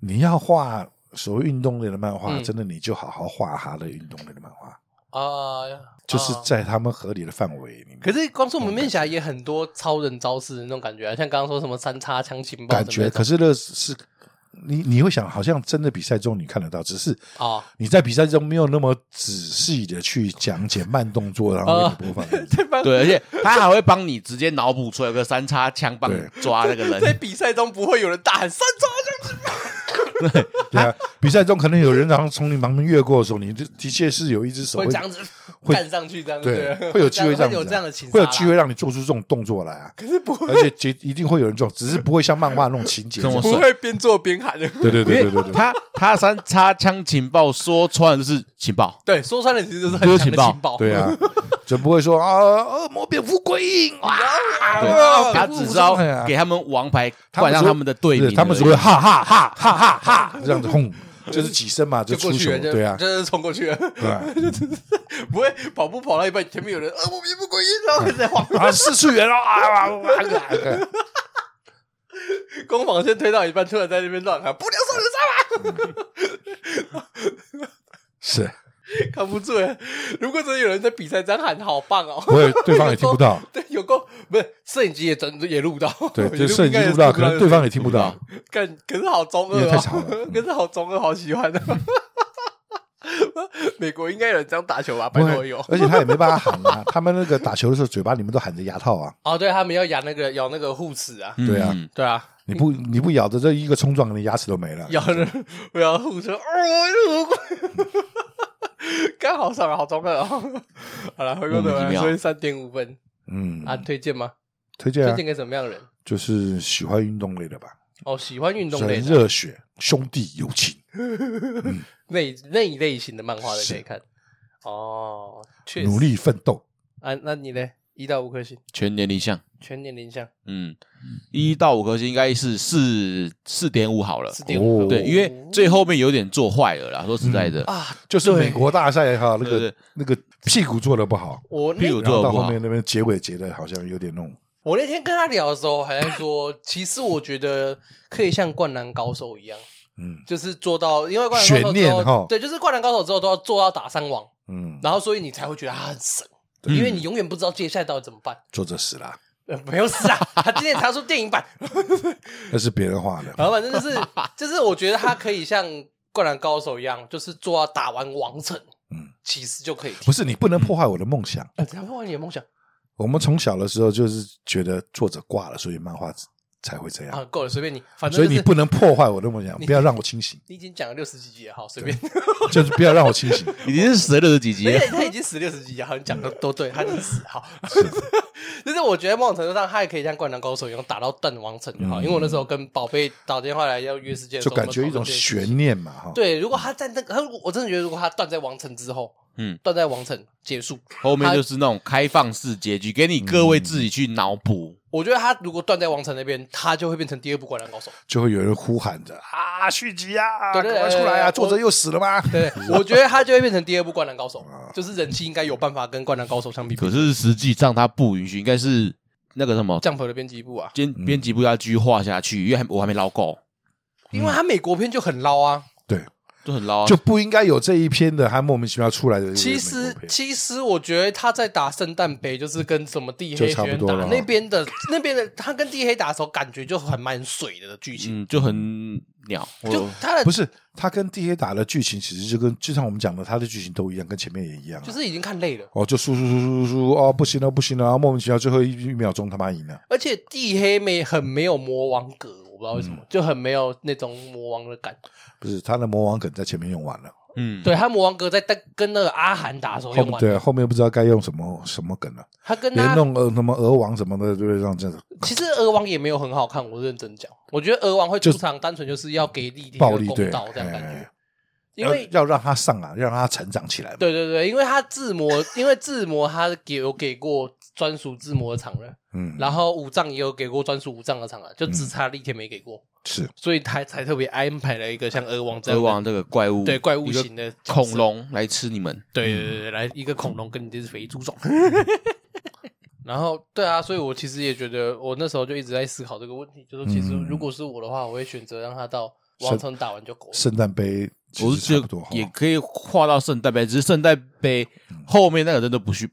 你要画所谓运动类的漫画，真的你就好好画他的运动类的漫画。啊，就是在他们合理的范围里面。可是光说蒙面侠也很多超人招式的那种感觉啊，像刚刚说什么三叉枪情报，感觉。可是那是你你会想，好像真的比赛中你看得到，只是啊，你在比赛中没有那么仔细的去讲解慢动作，然后播放。对，而且他还会帮你直接脑补出来个三叉枪，帮你抓那个人。在比赛中不会有人大喊三叉枪。对 对啊，比赛中可能有人然后从你旁边越过的时候，你的的确是有一只手会这样子会干上去，这样对，会有机会 这样的情，会有机会让你做出这种动作来啊。可是不会，而且一定会有人做，只是不会像漫画那种情节，不会边做边喊。的。对对对对对，他他三插枪情报说穿的就是情报，对，说穿了其实就是很强的情报，对啊，就不会说啊，恶魔蝙蝠鬼影哇，他只知道给他们王牌，换上他们的队名，他们只会哈哈哈哈哈哈这样子轰。就是起身嘛，就出去，对啊，就是冲过去了，对，不会跑步跑到一半，前面有人，啊，我命不鬼影，然后在晃，啊，四次元啊，啊，攻防先推到一半，突然在那边乱喊，不良少年杀吧，是。扛不住了！如果真的有人在比赛这样喊，好棒哦！不会，对方也听不到。对，有个不是摄影机也真也录到。对，就摄影机录不到，可能对方也听不到。可可是好中二啊！可是好中二，好喜欢的。美国应该有人这样打球吧？拜托有。而且他也没办法喊啊！他们那个打球的时候，嘴巴里面都含着牙套啊。哦，对他们要咬那个咬那个护齿啊。对啊，对啊。你不你不咬着这一个冲撞，你牙齿都没了。咬着我要护齿。刚好上了，好中二哦！好了，回过头来，所以三点五分。嗯，啊，推荐吗？推荐，推荐给什么样的人？就是喜欢运动类的吧。哦，喜欢运动类，热血兄弟友情，那那一类型的漫画都可以看。哦，确实，努力奋斗。啊，那你呢？一到五颗星，全年龄向，全年龄向，嗯，一到五颗星应该是四四点五好了，四点五，对，因为最后面有点做坏了啦，说实在的啊，就是美国大赛哈，那个那个屁股做的不好，我屁股做的不好，到后面那边结尾结的好像有点弄。我那天跟他聊的时候，还在说，其实我觉得可以像灌篮高手一样，嗯，就是做到，因为灌篮高手之后，对，就是灌篮高手之后都要做到打三网，嗯，然后所以你才会觉得他很神。因为你永远不知道接下来到底怎么办。作者死了，呃，没有死啊，他今天查出电影版，那是别人画的。然后反正就是，就是我觉得他可以像灌篮高手一样，就是做到打完王城，嗯，其实就可以。不是你不能破坏我的梦想，呃，怎样破坏你的梦想？我们从小的时候就是觉得作者挂了，所以漫画才会这样啊，够了，随便你，反正所以你不能破坏我的梦想，不要让我清醒。你已经讲了六十几集了，好，随便，就是不要让我清醒。已经是死了六十几集了，他已经死六十几集，好像讲的都对，他已经死好。就是我觉得某种程度上，他也可以像灌篮高手一样打到断王城就好。因为我那时候跟宝贝打电话来要约时间，就感觉一种悬念嘛，哈。对，如果他在那个，他我真的觉得，如果他断在王城之后。嗯，断在王城结束，后面就是那种开放式结局，给你各位自己去脑补。我觉得他如果断在王城那边，他就会变成第二部灌篮高手，就会有人呼喊着啊续集啊，赶快出来啊！作者又死了吗？对，我觉得他就会变成第二部灌篮高手，就是人气应该有办法跟灌篮高手相比。可是实际上他不允许，应该是那个什么 Jump 的编辑部啊，编编辑部要继续画下去，因为我还没捞够，因为他美国片就很捞啊，对。就很捞，就不应该有这一篇的，还莫名其妙出来的。其实，其实我觉得他在打圣诞杯，就是跟什么地黑学院打那边的，那边的他跟地黑打的时候，感觉就很蛮水的剧情，就很鸟。就他的不是他跟地黑打的剧情，其实就跟就像我们讲的，他的剧情都一样，跟前面也一样，就是已经看累了。哦，就输输输输输哦，不行了不行了，莫名其妙最后一秒钟他妈赢了。而且地黑没很没有魔王格，我不知道为什么，就很没有那种魔王的感觉。不是他的魔王梗在前面用完了，嗯，对他魔王梗在跟跟那个阿涵打的时候用完了，对，后面不知道该用什么什么梗了。他跟连弄呃什么鹅王什么的，就会让这样。其实鹅王也没有很好看，我认真讲，我觉得鹅王会出场单纯就是要给力，暴力公道这样感觉。因为要让他上啊，让他成长起来。对对对，因为他自魔，因为自魔他给有给过专属自魔的场了，嗯，然后五藏也有给过专属五藏的场了，就只差力天没给过，是，所以他才特别安排了一个像鹅王这样，鹅王这个怪物，对怪物型的恐龙来吃你们，对对对，来一个恐龙跟你这只肥猪种。然后，对啊，所以我其实也觉得，我那时候就一直在思考这个问题，就是其实如果是我的话，我会选择让他到王城打完就够了。圣诞杯，我是觉得也可以画到圣诞杯，只是圣诞杯后面那个真的不需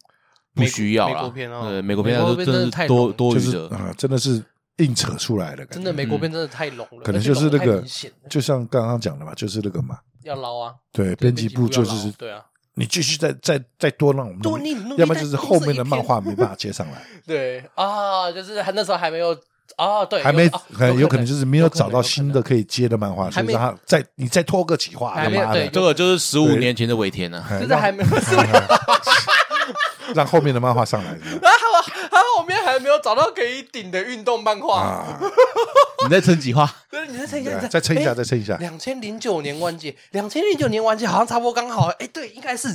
不需要了。美国片哦，对，美国片都真的太多多余的。啊，真的是硬扯出来的感觉。真的，美国片真的太浓了，可能就是那个，就像刚刚讲的嘛，就是那个嘛，要捞啊，对，编辑部就是对啊。你继续再再再多让我们多，要么就是后面的漫画没办法接上来。对啊，就是他那时候还没有啊，对，还没很有可能就是没有找到新的可以接的漫画，所以让他再你再拖个几话，他妈的，这个就是十五年前的尾田了，就是还没有，让后面的漫画上来。他后面还没有找到可以顶的运动漫画，你再撑几话？对，你再撑一下，再撑一下，再撑一下。两千零九年完结，两千零九年完结，好像差不多刚好。哎，对，应该是，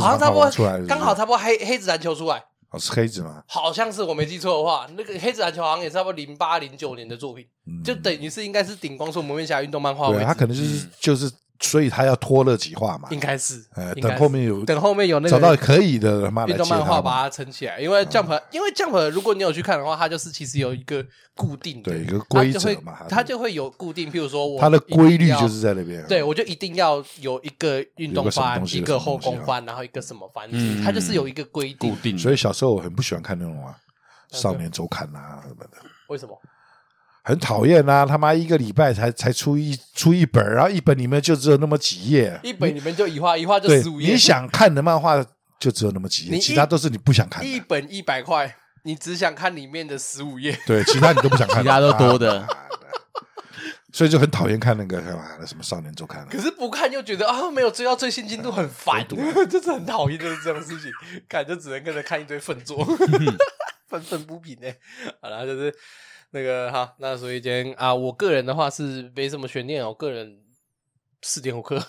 好像差不多出来，刚好差不多黑黑子篮球出来。哦，是黑子吗？好像是，我没记错的话，那个黑子篮球好像也差不多零八零九年的作品，就等于是应该是顶光速蒙面侠运动漫画。对，他可能就是就是。所以他要拖了几话嘛？应该是，呃，等后面有等后面有那个找到可以的运动漫画把它撑起来。因为 Jump，因为 Jump，如果你有去看的话，它就是其实有一个固定的，对一个规则嘛，它就会有固定。譬如说，我它的规律就是在那边。对，我就一定要有一个运动番，一个后宫番，然后一个什么番，它就是有一个规定。固定。所以小时候我很不喜欢看那种啊，少年周刊啊什么的。为什么？很讨厌呐！他妈一个礼拜才才出一出一本，然后一本里面就只有那么几页，一本里面就一画一画就十五页。你想看的漫画就只有那么几页，其他都是你不想看的。一本一百块，你只想看里面的十五页，对，其他你都不想看，其他都多的，所以就很讨厌看那个干嘛的什么少年周刊。可是不看又觉得啊，没有追到最新进度，很烦，就 是很讨厌，就是这种事情。看就只能跟着看一堆粪作，愤愤不平呢。好了，就是。那个好，那所以今天啊，我个人的话是没什么悬念哦。我个人四点五颗，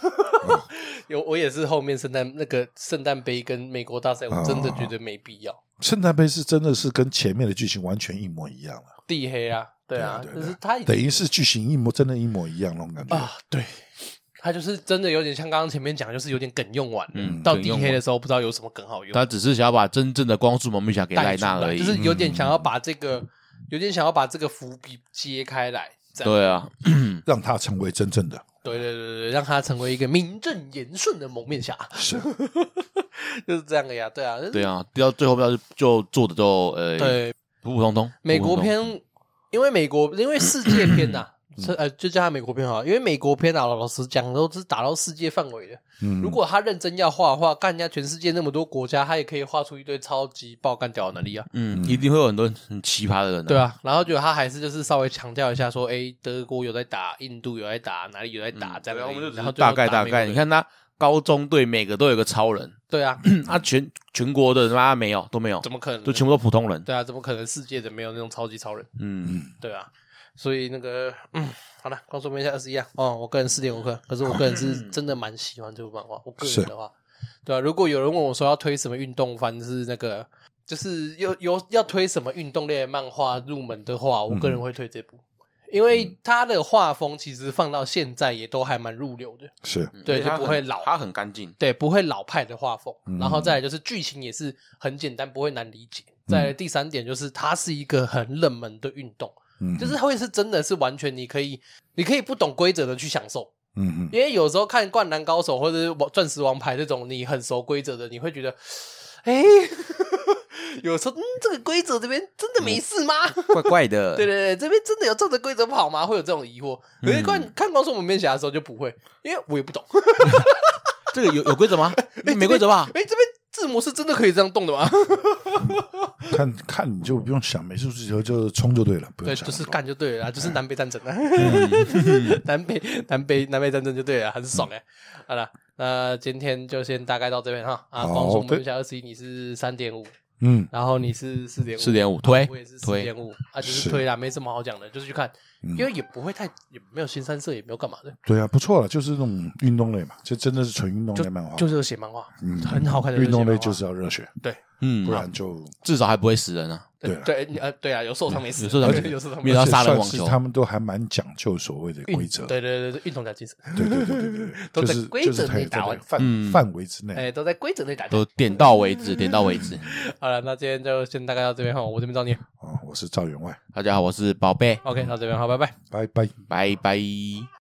有我也是后面圣诞那个圣诞杯跟美国大赛，我真的觉得没必要。圣诞杯是真的是跟前面的剧情完全一模一样了。地黑啊，对啊，就是他等于是剧情一模真的，一模一样那种感觉啊。对，他就是真的有点像刚刚前面讲，就是有点梗用完了。到地黑的时候，不知道有什么梗好用。他只是想要把真正的光速蒙面侠给莱纳而已，就是有点想要把这个。有点想要把这个伏笔揭开来，对啊，让他成为真正的，对对对对，让他成为一个名正言顺的蒙面侠，是，就是这样的呀，对啊，对啊，到最后不要就做的就呃，对，普普通通。美国片，因为美国因为世界片呐。呃，就叫他美国片好，因为美国片啊，老实讲都是打到世界范围的。嗯，如果他认真要画的话，干人家全世界那么多国家，他也可以画出一堆超级爆干屌的能力啊。嗯，一定会有很多很奇葩的人。对啊，然后就他还是就是稍微强调一下，说，哎，德国有在打，印度有在打，哪里有在打，这样。然后大概大概，你看他高中队每个都有个超人。对啊，他全全国的他妈没有都没有，怎么可能？就全部都普通人。对啊，怎么可能世界的没有那种超级超人？嗯，对啊。所以那个，嗯，好了，光速蒙面侠二十一啊，哦，我个人四点五颗，可是我个人是真的蛮喜欢这部漫画。我个人的话，对啊，如果有人问我说要推什么运动番，是那个，就是有有要推什么运动类的漫画入门的话，我个人会推这部，因为它的画风其实放到现在也都还蛮入流的，是。对，就不会老，它很干净，对，不会老派的画风，然后再来就是剧情也是很简单，不会难理解。再第三点就是它是一个很冷门的运动。嗯，就是会是真的是完全你可以，你可以不懂规则的去享受，嗯嗯，因为有时候看《灌篮高手》或者是《钻石王牌》这种你很熟规则的，你会觉得，哎，有时候嗯，这个规则这边真的没事吗？怪怪的，对对对，这边真的有照着规则跑吗？会有这种疑惑。可是看看《光速蒙面侠》的时候就不会，因为我也不懂，这个有有规则吗？没规则吧？哎，这边字母是真的可以这样动的吗？看看你就不用想，美术足球就冲就对了，不用对，就是干就对了，就是南北战争啊，南北南北南北战争就对了，很爽哎。好了，那今天就先大概到这边哈。啊，光速蒙面侠二十一，你是三点五，嗯，然后你是四点五，四点五推，我也是四推点五啊，就是推啦，没什么好讲的，就是去看，因为也不会太，也没有新三色，也没有干嘛的。对啊，不错了，就是那种运动类嘛，就真的是纯运动类漫画，就是热血漫画，嗯，很好看的运动类就是要热血，对，嗯，不然就至少还不会死人啊。对对，呃，对啊，有受伤没死，有受伤没 有受伤没有杀人网球，他们都还蛮讲究所谓的规则，对对对，运动家精神，对对对对对，都在规则内打完。范范围之内，哎，都在规则内打，都点到为止，点到为止。好了，那今天就先大概到这边哈，我这边找你，哦，我是赵员外，大家好，我是宝贝，OK，到这边好，拜拜，拜拜，拜拜。